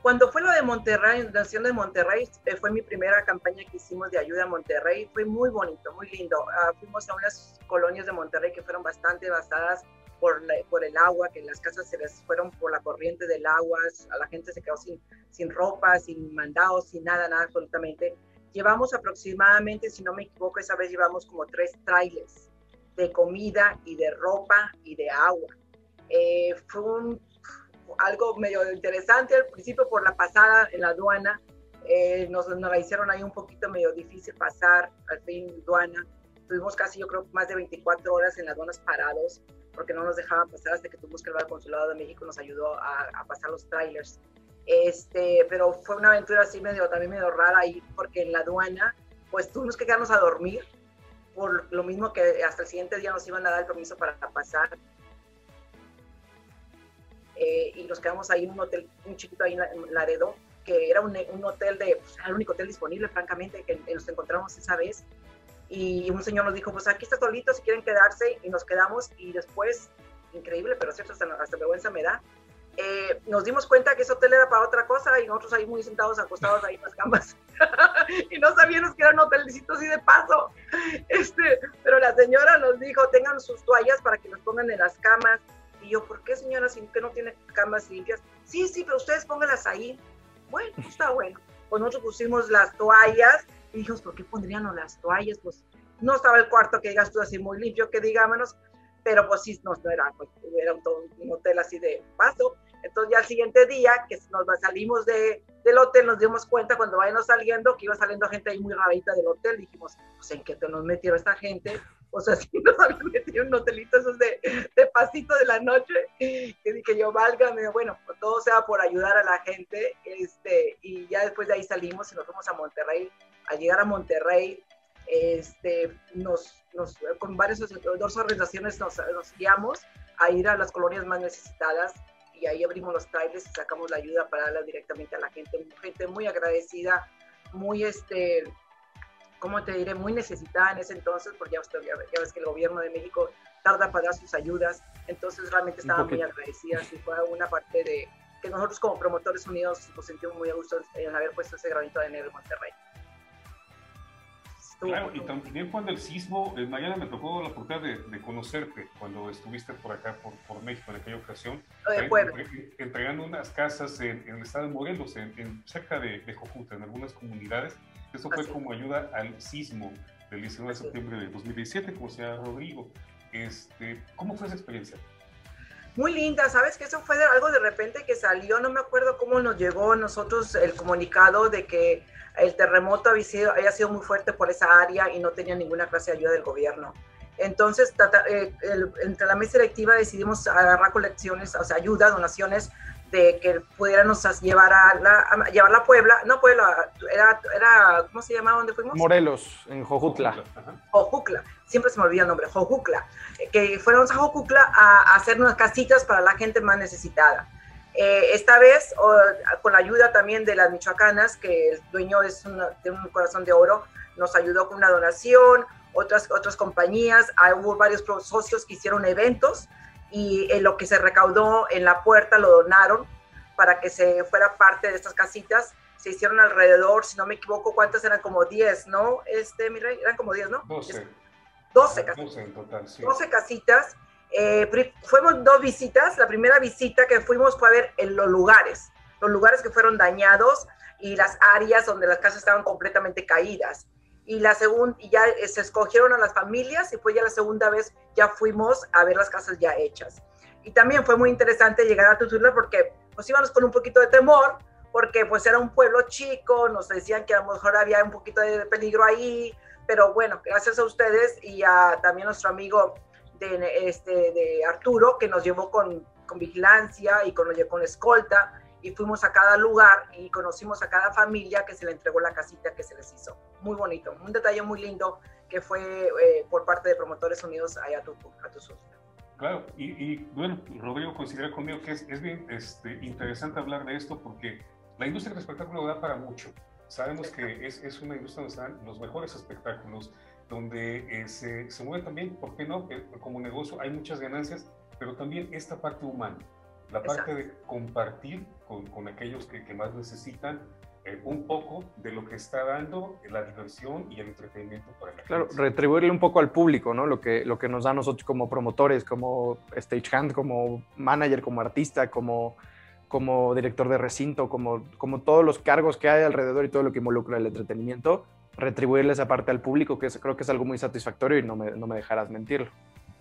Cuando fue lo de Monterrey, la nación de Monterrey, eh, fue mi primera campaña que hicimos de ayuda a Monterrey. Fue muy bonito, muy lindo. Uh, fuimos a unas colonias de Monterrey que fueron bastante devastadas por, por el agua, que las casas se les fueron por la corriente del agua, a la gente se quedó sin, sin ropa, sin mandados, sin nada, nada absolutamente. Llevamos aproximadamente, si no me equivoco, esa vez llevamos como tres trailers de comida y de ropa y de agua eh, fue algo medio interesante al principio por la pasada en la aduana. Eh, nos, la hicieron ahí un poquito medio difícil pasar al fin aduana. Tuvimos casi, yo creo, más de 24 horas en las aduanas parados porque no nos dejaban pasar hasta que tuvimos que al Consulado de México nos ayudó a, a, pasar los trailers. Este, pero fue una aventura así medio, también medio rara ahí porque en la aduana pues tuvimos que quedarnos a dormir por lo mismo que hasta el siguiente día nos iban a dar el permiso para pasar eh, y nos quedamos ahí en un hotel, un chiquito ahí en Laredo, que era un, un hotel de, pues, era el único hotel disponible, francamente, que nos encontramos esa vez. y un señor nos dijo, pues aquí está solito si quieren quedarse y nos quedamos y después, increíble, pero cierto, hasta, hasta vergüenza me da, eh, nos dimos cuenta que ese hotel era para otra cosa y nosotros ahí muy sentados, acostados ahí en las camas. [LAUGHS] y no sabíamos que era un hotelcito así de paso. Este, pero la señora nos dijo, tengan sus toallas para que las pongan en las camas. Yo, ¿por qué señora, si que no tiene camas limpias? Sí, sí, pero ustedes pónganlas ahí. Bueno, está bueno. Pues nosotros pusimos las toallas y dijimos, ¿por qué pondrían las toallas? Pues no estaba el cuarto que digas tú así muy limpio, que digámonos, pero pues sí, no, era, pues, era un, hotel así de paso. Entonces ya el siguiente día que nos salimos de, del hotel nos dimos cuenta cuando vayamos saliendo que iba saliendo gente ahí muy rarita del hotel. Dijimos, pues en qué te nos metieron esta gente. O sea, [LAUGHS] sí nos habían metido un hotelito esos de, de pasito de la noche. Que dije yo, válgame, bueno, pues todo sea por ayudar a la gente. Este, y ya después de ahí salimos y nos fuimos a Monterrey. Al llegar a Monterrey, este, nos, nos, con varias dos organizaciones nos, nos, guiamos a ir a las colonias más necesitadas y ahí abrimos los trailers y sacamos la ayuda para darla directamente a la gente, gente muy agradecida, muy, este, ¿cómo te diré? Muy necesitada en ese entonces, porque ya, ya, ya ves que el gobierno de México tarda para dar sus ayudas, entonces realmente estaban muy agradecidas y fue una parte de que nosotros como promotores unidos nos sentimos muy a gusto en haber puesto ese granito de enero en Monterrey. Claro, y también cuando el sismo, eh, mañana me tocó la oportunidad de, de, conocerte cuando estuviste por acá, por, por México en aquella ocasión, de entre, entregando unas casas en, en, el estado de Morelos, en, en cerca de, de, Jojuta, en algunas comunidades. Eso fue Así. como ayuda al sismo del 19 de septiembre de 2017, como decía Rodrigo. Este, ¿Cómo fue esa experiencia? Muy linda, ¿sabes? Que eso fue de, algo de repente que salió, no me acuerdo cómo nos llegó a nosotros el comunicado de que el terremoto había sido, había sido muy fuerte por esa área y no tenía ninguna clase de ayuda del gobierno. Entonces, tata, eh, el, entre la mesa directiva decidimos agarrar colecciones, o sea, ayuda, donaciones, de que pudiéramos llevar a, la, a llevar a Puebla, no Puebla, era, era, ¿cómo se llamaba? ¿Dónde fuimos? Morelos, en Jojutla. Jojutla, siempre se me olvida el nombre, Jojutla, que fuéramos a Jojutla a, a hacer unas casitas para la gente más necesitada. Eh, esta vez, o, con la ayuda también de las michoacanas, que el dueño es una, de un corazón de oro, nos ayudó con una donación, otras, otras compañías, hay, hubo varios socios que hicieron eventos y en lo que se recaudó en la puerta lo donaron para que se fuera parte de estas casitas. Se hicieron alrededor, si no me equivoco, ¿cuántas eran? Como 10, ¿no? Este, mi rey, eran como 10, ¿no? 12. 12 casitas. 12 en total, sí. 12 casitas eh, fuimos dos visitas. La primera visita que fuimos fue a ver en los lugares, los lugares que fueron dañados y las áreas donde las casas estaban completamente caídas. Y la segunda, y ya eh, se escogieron a las familias y fue ya la segunda vez ya fuimos a ver las casas ya hechas. Y también fue muy interesante llegar a Tutula porque pues íbamos con un poquito de temor, porque pues era un pueblo chico, nos decían que a lo mejor había un poquito de peligro ahí, pero bueno, gracias a ustedes y a también nuestro amigo de, este, de Arturo, que nos llevó con, con vigilancia y con, con escolta, y fuimos a cada lugar y conocimos a cada familia que se le entregó la casita que se les hizo. Muy bonito, un detalle muy lindo que fue eh, por parte de Promotores Unidos allá a tu, a tu sur. Claro, y, y, bueno, Rodrigo considera conmigo que es, es bien este, interesante hablar de esto porque la industria del espectáculo da para mucho. Sabemos que es, es una industria donde están los mejores espectáculos, donde eh, se, se, mueve también, ¿por qué no? Que como negocio hay muchas ganancias, pero también esta parte humana, la parte de compartir con, con aquellos que, que, más necesitan eh, un poco de lo que está dando la diversión y el entretenimiento para la Claro, gente. retribuirle un poco al público, ¿no? Lo que, lo que nos da a nosotros como promotores, como stagehand, como manager, como artista, como, como director de recinto, como, como todos los cargos que hay alrededor y todo lo que involucra el entretenimiento, retribuirle esa parte al público, que es, creo que es algo muy satisfactorio y no me, no me dejarás mentirlo.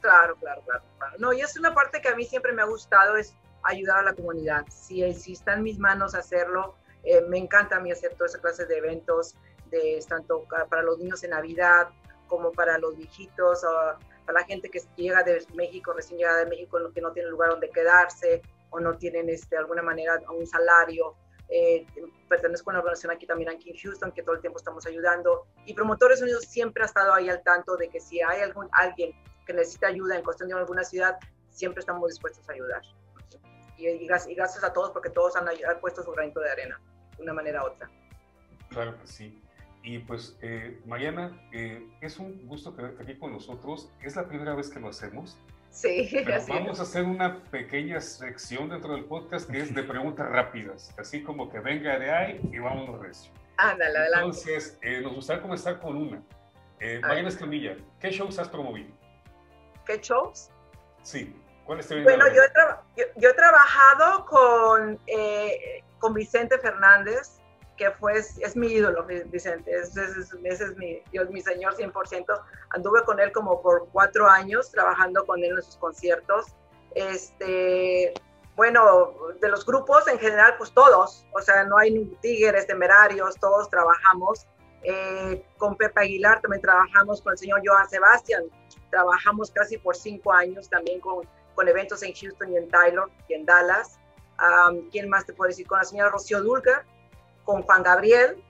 Claro, claro, claro, claro. No, y es una parte que a mí siempre me ha gustado, es ayudar a la comunidad. Si, si está en mis manos hacerlo, eh, me encanta a mí hacer toda esa clase de eventos, de, tanto para los niños en Navidad como para los viejitos, o para la gente que llega de México, recién llegada de México, que no tiene lugar donde quedarse o no tienen este, de alguna manera un salario. Eh, pertenezco a una organización aquí también aquí en Houston que todo el tiempo estamos ayudando y Promotores Unidos siempre ha estado ahí al tanto de que si hay algún, alguien que necesita ayuda en cuestión de alguna ciudad, siempre estamos dispuestos a ayudar. Y, y, gracias, a todos porque todos han, han, puesto su granito de arena de una manera u otra. Claro que sí. Y pues, eh, Mariana, eh, es un gusto tenerte aquí con nosotros. Es la primera vez que lo hacemos. Sí, [LAUGHS] pero vamos a hacer una pequeña sección dentro del podcast que es de preguntas rápidas, así como que venga de ahí y a recio. Ándale, adelante. Entonces, eh, nos gustaría comenzar con una. Mariana Escamilla, ¿qué shows has promovido? ¿Qué shows? Sí, ¿cuáles te Bueno, yo he, yo, he, trabajado con, con Vicente Fernández, que fue, es mi ídolo, Vicente, ese es, mi, mi señor 100%. Anduve con él como por cuatro años trabajando con él en sus conciertos. Este, bueno, de los grupos en general, pues todos, o sea, no hay tigres, temerarios, todos trabajamos. Eh, con Pepe Aguilar también trabajamos con el señor Joan Sebastián, trabajamos casi por cinco años también con, con eventos en Houston y en Taylor y en Dallas. ¿Quién más te puedo decir? Con la señora Rocío Dulca, con Juan Gabriel.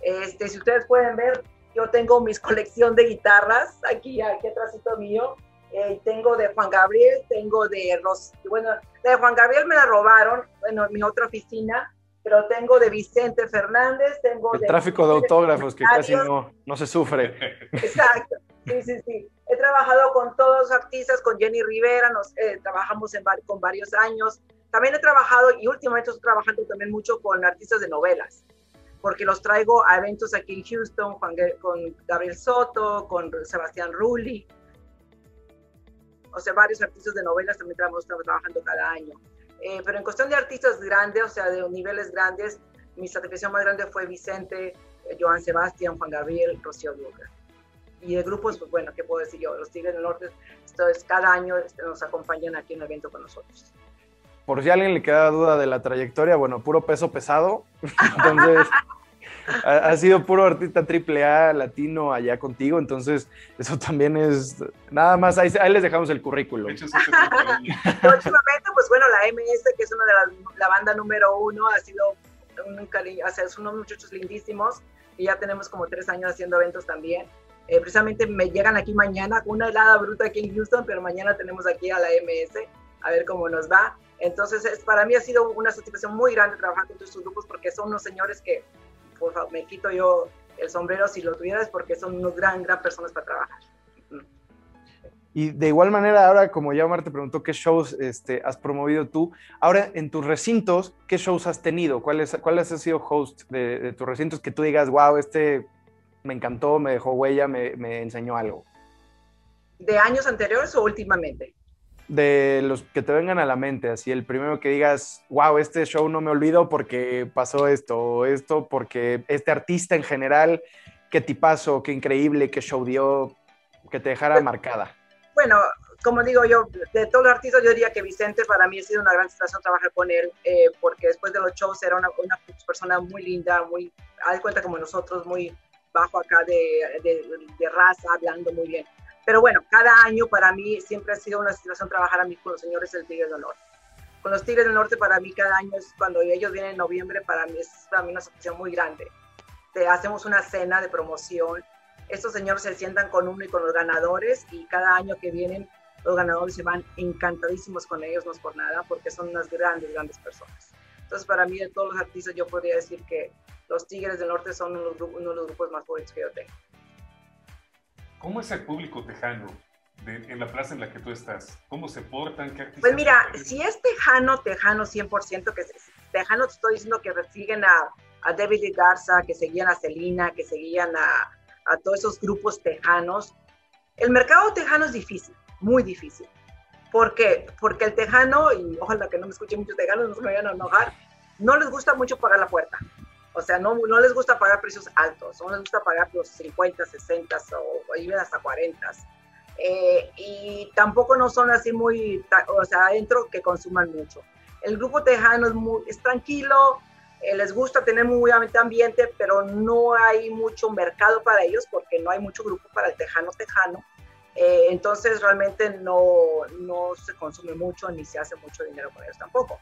Este, si ustedes pueden ver, yo tengo mis [LAUGHS] colección de guitarras aquí, aquí atrásito mío. Eh, tengo de Juan Gabriel, tengo de Ros bueno, de Juan Gabriel me la robaron, bueno, en mi otra oficina, pero tengo de Vicente Fernández, tengo El de... tráfico de autógrafos que casi no, no se sufre. Exacto, sí, sí, sí. He trabajado con todos los artistas, con Jenny Rivera, nos, eh, trabajamos en, con varios años, también he trabajado y últimamente estoy trabajando también mucho con artistas de novelas, porque los traigo a eventos aquí en Houston con Gabriel Soto, con Sebastián Rulli. O sea, varios artistas de novelas también estamos trabajando cada año. Eh, pero en cuestión de artistas grandes, o sea, de niveles grandes, mi satisfacción más grande fue Vicente, eh, Joan Sebastián, Juan Gabriel, Rocío Dúrcal. Y de grupos, pues bueno, ¿qué puedo decir yo? Los Tigres del Norte, entonces cada año este, nos acompañan aquí en un evento con nosotros por si a alguien le queda duda de la trayectoria, bueno, puro peso pesado. [LAUGHS] Entonces, ha, sido puro artista triple A latino allá contigo. Entonces, eso también es nada más. Ahí, les dejamos el currículum. [LAUGHS] Últimamente, pues bueno, la MS, que es una de las, la banda número uno, ha sido un cariño, o sea, son unos muchachos lindísimos y ya tenemos como tres años haciendo eventos también. Eh, precisamente me llegan aquí mañana, una helada bruta aquí en Houston, pero mañana tenemos aquí a la MS, a ver cómo nos va. Entonces, es, para mí ha sido una satisfacción muy grande trabajar con todos estos grupos porque son unos señores que, por favor, me quito yo el sombrero si lo tuvieras porque son unos gran, gran personas para trabajar. Y de igual manera, ahora como ya Omar te preguntó qué shows este, has promovido tú, ahora en tus recintos, ¿qué shows has tenido? ¿Cuáles cuál has sido host de, tus recintos que tú digas, wow, este me encantó, me dejó huella, me, me enseñó algo? ¿De años anteriores o últimamente? de los que te vengan a la mente, así el primero que digas, wow, este show no me olvido porque pasó esto, o esto porque este artista en general, qué tipazo, qué increíble, qué show dio, que te dejara marcada. Bueno, como digo yo, de todos los artistas, yo diría que Vicente para mí ha sido una gran situación trabajar con él, eh, porque después de los shows era una, una persona muy linda, muy, haz cuenta como nosotros, muy bajo acá de, de, de raza, hablando muy bien. Pero bueno, cada año para mí siempre ha sido una situación trabajar a mí con los señores del Tigre del Norte. Con los Tigres del Norte para mí cada año es cuando ellos vienen en noviembre, para mí es para mí una situación muy grande. Te hacemos una cena de promoción. Estos señores se sientan con uno y con los ganadores y cada año que vienen los ganadores se van encantadísimos con ellos, no es por nada, porque son unas grandes, grandes personas. Entonces, para mí, de todos los artistas, yo podría decir que los Tigres del Norte son uno de los grupos más fuertes que yo tengo. ¿Cómo es el público tejano en la plaza en la que tú estás? ¿Cómo se portan? ¿Qué pues mira, si es tejano, tejano 100%, que tejano te estoy diciendo que siguen a, a David Garza, que seguían a Celina, que seguían a, a todos esos grupos tejanos. El mercado tejano es difícil, muy difícil. ¿Por qué? Porque el tejano, y ojalá que no me escuchen muchos tejanos, no se me vayan a enojar, no les gusta mucho pagar la puerta. O sea, no, no les gusta pagar precios altos, no les gusta pagar los 50, 60 o, o hasta 40. Eh, y tampoco no son así muy, o sea, adentro que consuman mucho. El grupo tejano es, muy, es tranquilo, eh, les gusta tener muy ambiente, pero no hay mucho mercado para ellos porque no hay mucho grupo para el tejano tejano. Eh, entonces realmente no, no se consume mucho ni se hace mucho dinero con ellos tampoco.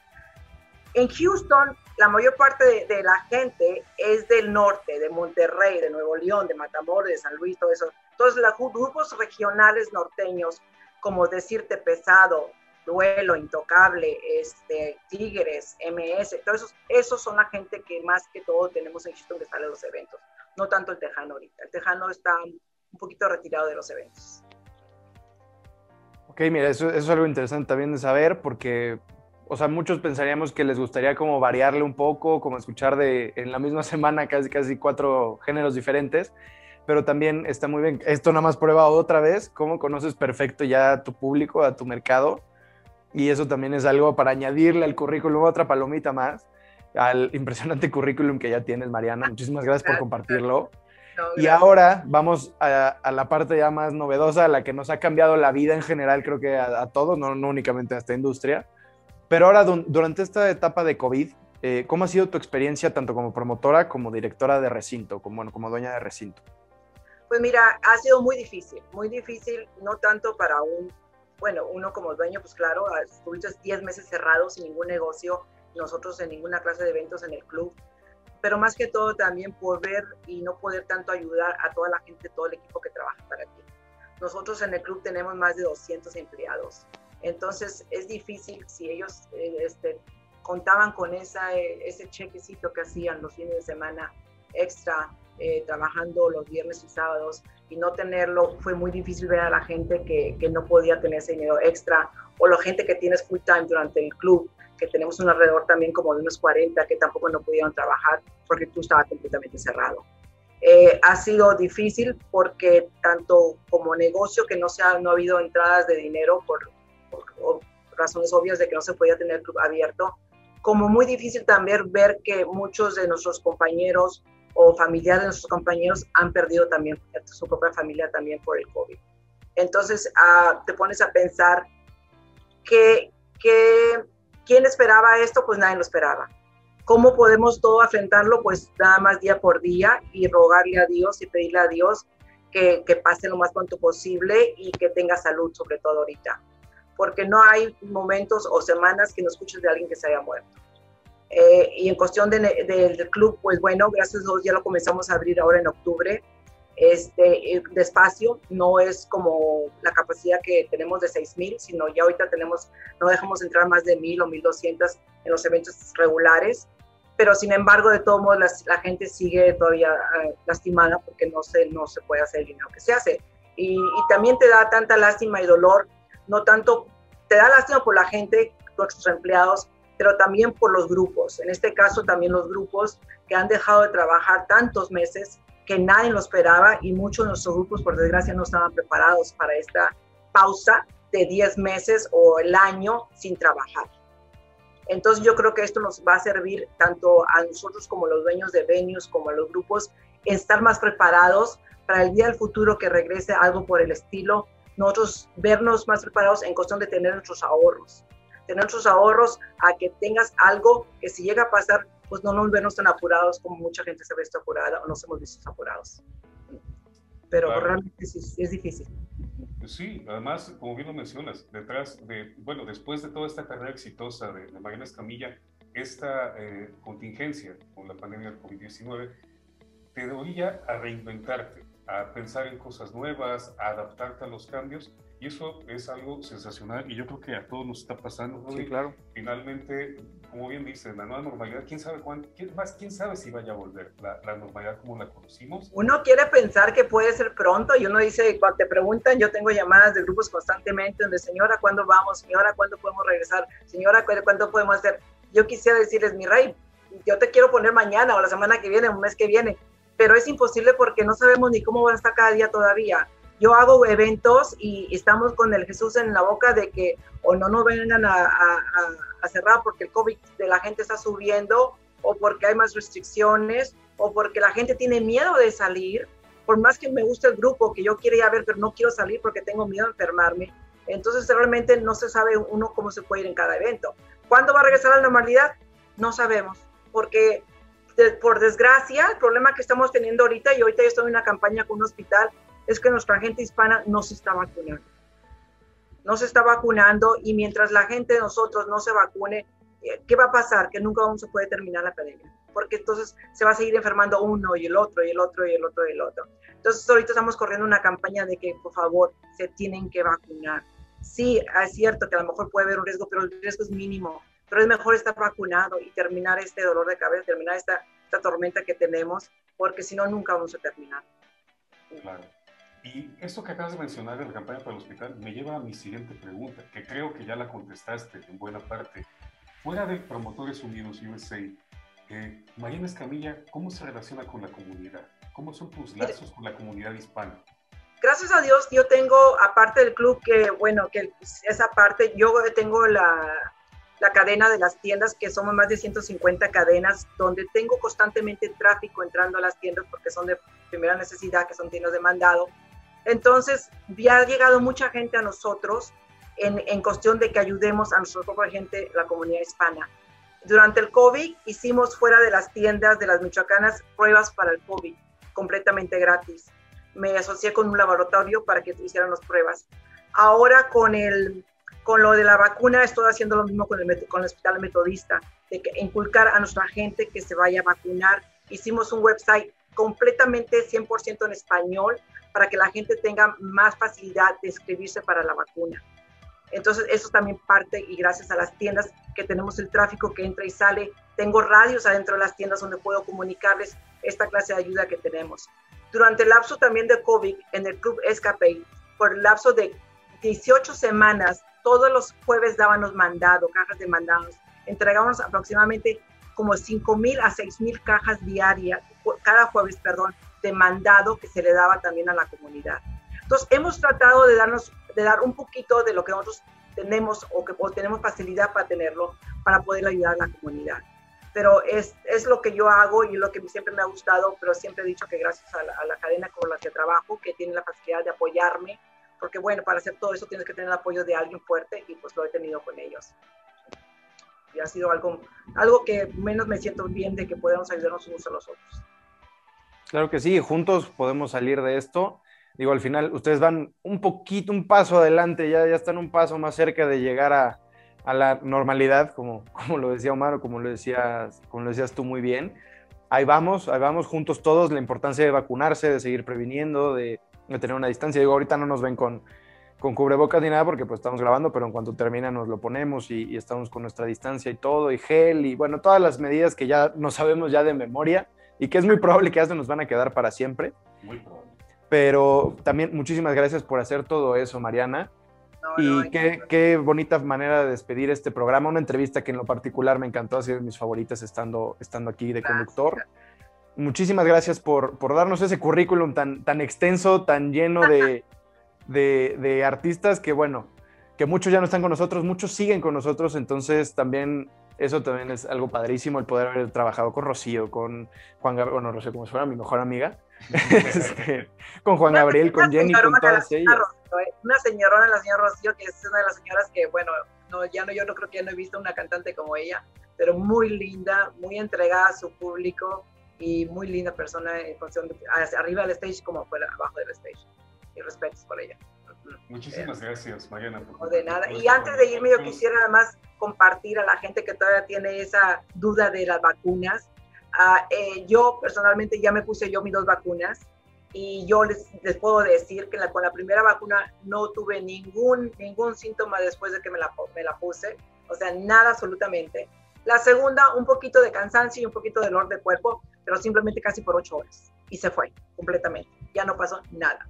En Houston, la mayor parte de, la gente es del norte, de Monterrey, de Nuevo León, de Matamoros, de San Luis, todo eso. Entonces, los grupos regionales norteños, como Decirte Pesado, Duelo, Intocable, este, Tigres, MS, todos esos, esos son la gente que más que todo tenemos en Houston que sale a los eventos. no tanto el tejano ahorita. El tejano está un poquito retirado de los eventos. Ok, mira, eso, eso, es algo interesante también de saber porque, o sea, muchos pensaríamos que les gustaría como variarle un poco, como escuchar de en la misma [LAUGHS] semana casi, casi cuatro géneros diferentes, pero también está muy bien. Esto nada más prueba otra vez cómo conoces perfecto ya a tu público, a tu mercado, y eso también es algo para añadirle al currículum otra palomita más, al impresionante [LAUGHS] currículum que ya tienes, Mariana. Muchísimas gracias por compartirlo y ahora vamos a, la parte ya más novedosa, la que nos ha cambiado la vida en general, creo que a, todos, no, no, únicamente a esta industria. Pero ahora, durante esta etapa de COVID, eh, ¿cómo ha sido tu experiencia tanto como promotora como directora de recinto, como, bueno, como dueña de recinto? Pues mira, ha sido muy difícil, muy difícil, no tanto para un, bueno, uno como dueño, pues claro, estuviste 10 meses cerrados sin ningún negocio, nosotros en ninguna clase de eventos en el club, pero más que todo también por ver y no poder tanto ayudar a toda la gente, todo el equipo que trabaja para ti. Nosotros en el club tenemos más de 200 empleados, entonces es difícil si ellos eh, este, contaban con esa, eh, ese chequecito que hacían los fines de semana extra, eh, trabajando los viernes y sábados, y no tenerlo, fue muy difícil ver a la gente que, que no podía tener ese dinero extra, o la gente que tienes full time durante el club, que tenemos un alrededor también como de unos 40 que tampoco no pudieron trabajar porque tú estaba completamente cerrado. Eh, ha sido difícil porque tanto como negocio que no, se ha, no ha habido entradas de dinero por, por, razones obvias de que no se podía tener club abierto, como muy difícil también ver que muchos de nuestros compañeros o familiares de nuestros compañeros han perdido también su propia familia también por el COVID. Entonces ah, te pones a pensar que, que ¿Quién esperaba esto? Pues nadie lo esperaba. ¿Cómo podemos todo afrontarlo? Pues nada más día por día y rogarle a Dios y pedirle a Dios que, que pase lo más pronto posible y que tenga salud, sobre todo ahorita. Porque no hay momentos o semanas que no escuches de alguien que se haya muerto. Eh, y en cuestión del club, pues bueno, gracias a Dios ya lo comenzamos a abrir ahora en octubre este, eh, despacio, no es como la capacidad que tenemos de 6.000, sino ya ahorita tenemos, no dejamos entrar más de 1.000 o 1.200 en los eventos regulares, pero sin embargo, de todos modos, la, gente sigue todavía eh, lastimada porque no se, no se puede hacer el dinero que se hace. Y, y, también te da tanta lástima y dolor, no tanto, te da lástima por la gente, nuestros empleados, pero también por los grupos. En este caso, también los grupos que han dejado de trabajar tantos meses que nadie lo esperaba y muchos de nuestros grupos, por desgracia, no estaban preparados para esta pausa de 10 meses o el año sin trabajar. Entonces yo creo que esto nos va a servir tanto a nosotros como los dueños de venues, como a los grupos, estar más preparados para el día del futuro que regrese algo por el estilo, nosotros vernos más preparados en cuestión de tener nuestros ahorros. Tener nuestros ahorros a que tengas algo que si llega a pasar pues no nos vemos tan apurados como mucha gente se ve esto apurada o nos hemos visto apurados. Pero realmente sí, es difícil. Sí, además, como bien lo mencionas, detrás de, bueno, después de toda esta carrera exitosa de, de Mariana Escamilla, esta eh, contingencia con la pandemia del COVID-19 te orilla a reinventarte, a pensar en cosas nuevas, a adaptarte a los cambios y eso es algo sensacional y yo creo que a todos nos está pasando. Sí, claro. Finalmente, como bien dices, la nueva normalidad, quién sabe cuándo, quién, más, quién sabe si vaya a volver la, la, normalidad como la conocimos. Uno quiere pensar que puede ser pronto y uno dice, cuando te preguntan, yo tengo llamadas de grupos constantemente donde, señora, ¿cuándo vamos? Señora, ¿cuándo podemos regresar? Señora, ¿cuándo podemos hacer? Yo quisiera decirles, mi rey, yo te quiero poner mañana o la semana que viene, un mes que viene, pero es imposible porque no sabemos ni cómo van a estar cada día todavía yo hago eventos y estamos con el Jesús en la boca de que o no nos vengan a, cerrar porque el COVID de la gente está subiendo o porque hay más restricciones o porque la gente tiene miedo de salir, por más que me guste el grupo, que yo quiero ir a ver, pero no quiero salir porque tengo miedo de enfermarme. Entonces realmente no se sabe uno cómo se puede ir en cada evento. ¿Cuándo va a regresar a la normalidad? No sabemos, porque por desgracia, el problema que estamos teniendo ahorita, y ahorita yo estoy en una campaña con un hospital es que nuestra gente hispana no se está vacunando. No se está vacunando y mientras la gente de nosotros no se vacune, eh, ¿qué va a pasar? Que nunca vamos a poder terminar la pandemia, porque entonces se va a seguir enfermando uno y el otro y el otro y el otro y el otro. Entonces ahorita estamos corriendo una campaña de que por favor se tienen que vacunar. Sí, es cierto que a lo mejor puede haber un riesgo, pero el riesgo es mínimo. Pero es mejor estar vacunado y terminar este dolor de cabeza, terminar esta esta tormenta que tenemos, porque si no, nunca vamos a terminar. Claro. Y esto que acabas de mencionar de la campaña para el hospital me lleva a mi siguiente pregunta, que creo que ya la contestaste en buena parte. Fuera de Promotores Unidos USA, eh, Mariana Escamilla, ¿cómo se relaciona con la comunidad? ¿Cómo son tus lazos con la comunidad hispana? Gracias a Dios, yo tengo, aparte del club, que bueno, que esa parte, yo tengo la, la cadena de las tiendas, que somos más de 150 cadenas, donde tengo constantemente tráfico entrando a las tiendas porque son de primera necesidad, que son tiendas de mandado. Entonces, ya ha llegado mucha gente a nosotros en, en cuestión de que ayudemos a nuestra propia gente, la comunidad hispana. Durante el COVID hicimos fuera de las tiendas de las michoacanas pruebas para el COVID, completamente gratis. Me asocié con un laboratorio para que hicieran las pruebas. Ahora con el con lo de la vacuna estoy haciendo lo mismo con el, con el hospital metodista, de que inculcar a nuestra gente que se vaya a vacunar. Hicimos un website completamente 100% en español para que la gente tenga más facilidad de inscribirse para la vacuna. Entonces, eso también parte y gracias a las tiendas que tenemos el tráfico que entra y sale. Tengo radios adentro de las tiendas donde puedo comunicarles esta clase de ayuda que tenemos. Durante el lapso también de COVID en el Club Escape, por el lapso de 18 semanas, todos los jueves dábamos mandado, cajas de mandados. Entregamos aproximadamente como 5 mil a 6 mil cajas diarias, cada jueves, perdón, de mandado que se le daba también a la comunidad. Entonces, hemos tratado de darnos, de dar un poquito de lo que nosotros tenemos o que tenemos facilidad para tenerlo, para poder ayudar a la comunidad. Pero es, es lo que yo hago y lo que siempre me ha gustado, pero siempre he dicho que gracias a la, a la cadena con la que trabajo, que tiene la facilidad de apoyarme, porque bueno, para hacer todo eso tienes que tener el apoyo de alguien fuerte y pues lo he tenido con ellos. Y ha sido algo, algo que menos me siento bien de que podamos ayudarnos unos a los otros. Claro que sí, juntos podemos salir de esto. Digo, al final ustedes van un poquito, un paso adelante, ya, ya están un paso más cerca de llegar a, a la normalidad, como, [LAUGHS] como lo decía Omar o como lo decías, como lo decías tú muy bien. Ahí vamos, ahí vamos juntos todos, la importancia de vacunarse, de seguir previniendo, de, de tener una distancia. Digo, ahorita no nos ven con, con cubrebocas ni nada porque pues estamos grabando, pero en cuanto termina nos lo ponemos y, estamos con nuestra distancia y todo, y gel y bueno, todas las medidas que ya no sabemos ya de memoria y que es muy probable que ya se nos van a quedar para siempre. Muy probable. Pero también muchísimas gracias por hacer todo eso, Mariana. y qué, qué, bonita manera de despedir este programa, una entrevista que en lo particular me encantó, ha sido de mis favoritas estando, estando aquí de conductor muchísimas gracias por, por, darnos ese currículum tan, tan extenso, tan lleno de, [LAUGHS] de, de, artistas que, bueno, que muchos ya no están con nosotros, muchos siguen con nosotros, entonces también eso también es algo padrísimo, el poder haber trabajado con Rocío, con Juan Gabriel, bueno, Rocío como si fuera mi mejor amiga, [LAUGHS] este, con Juan Gabriel, con Jenny, con todas ellas. ¿eh? Una señorona, la señora Rocío, que es una de las señoras que, bueno, no, ya no, yo no creo que ya no he visto una cantante como ella, pero muy linda, muy entregada a su público, y muy linda persona en función de, arriba del stage como fuera abajo del stage. Y respetos por ella. Muchísimas gracias, Mariana. No, de nada. Y antes de irme, yo quisiera además compartir a la gente que todavía tiene esa duda de las vacunas. Uh, eh, yo personalmente ya me puse yo mis dos vacunas y yo les, les puedo decir que la, con la primera vacuna no tuve ningún, ningún síntoma después de que me la, me la puse, o sea, nada absolutamente. La segunda, un poquito de cansancio y un poquito de dolor de cuerpo, pero simplemente casi por ocho horas y se fue completamente. Ya no pasó nada.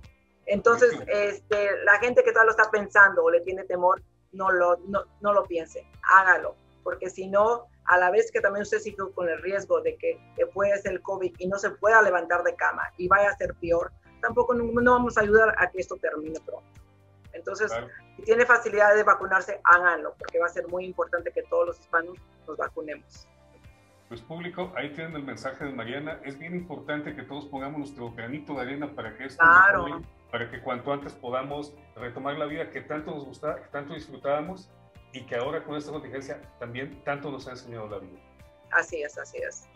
Entonces, este, la gente que todavía lo está pensando o le tiene temor, no lo, no, no lo piense, hágalo, porque si no, a la vez que también usted sigue con el riesgo de que puede ser el COVID y no se pueda levantar de cama y vaya a ser peor, tampoco no, no vamos a ayudar a que esto termine pronto. Entonces, si tiene facilidad de vacunarse, háganlo, porque va a ser muy importante que todos los hispanos nos vacunemos. Pues público, ahí tienen el mensaje de Mariana. Es bien importante que todos pongamos nuestro granito de arena para que esto claro. para que cuanto antes podamos retomar la vida que tanto nos gusta, que tanto disfrutábamos y que ahora con esta contingencia también tanto nos ha enseñado la vida. Así es, así es.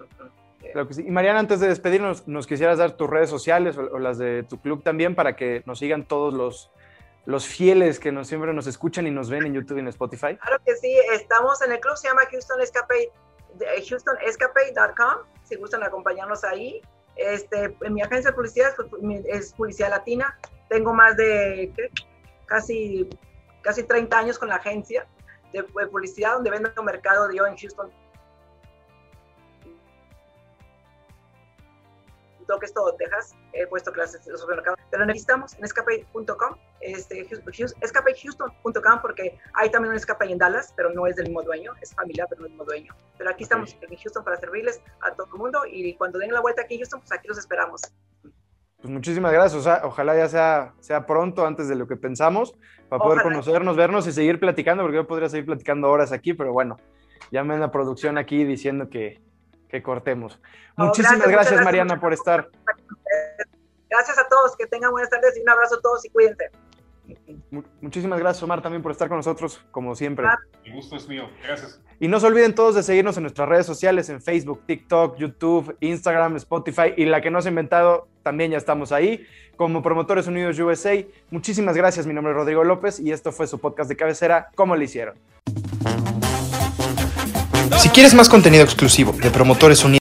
Claro que sí. Y Mariana, antes de despedirnos, nos quisieras dar tus redes sociales o, o, las de tu club también para que nos sigan todos los, los fieles que nos, siempre nos escuchan y nos ven en YouTube y en Spotify. Claro que sí, estamos en el club, se llama Houston Escape HoustonEscape.com, si gustan acompañarnos ahí. Este, en mi agencia de publicidad es Publicidad Latina. Tengo más de casi, casi 30 años con la agencia de, publicidad donde vendo mercado yo en Houston. Todo que es todo Texas. He puesto clases de supermercado, pero necesitamos en escape.com, este, escapehouston.com, porque hay también un escape en Dallas, pero no es del mismo dueño, es familiar, pero no es del mismo dueño. Pero aquí estamos en Houston para servirles a todo el mundo y cuando den la vuelta aquí en Houston, pues aquí los esperamos. Pues muchísimas gracias. O sea, ojalá ya sea, sea pronto, antes de lo que pensamos, para poder conocernos, vernos y seguir platicando, porque yo podría seguir platicando horas aquí, pero bueno, ya me la producción aquí diciendo que, que cortemos. muchísimas gracias, Mariana, por estar. Gracias a todos, que tengan buenas tardes y un abrazo a todos y cuídense. Muchísimas gracias, Omar, también por estar con nosotros, como siempre. El gusto es mío. Gracias. Y no se olviden todos de seguirnos en nuestras redes sociales, en Facebook, TikTok, YouTube, Instagram, Spotify y la que no se ha inventado, también ya estamos ahí, como Promotores Unidos USA. Muchísimas gracias, mi nombre es Rodrigo López y esto fue su podcast de cabecera, ¿Cómo le hicieron? Si quieres más contenido exclusivo de Promotores Unidos,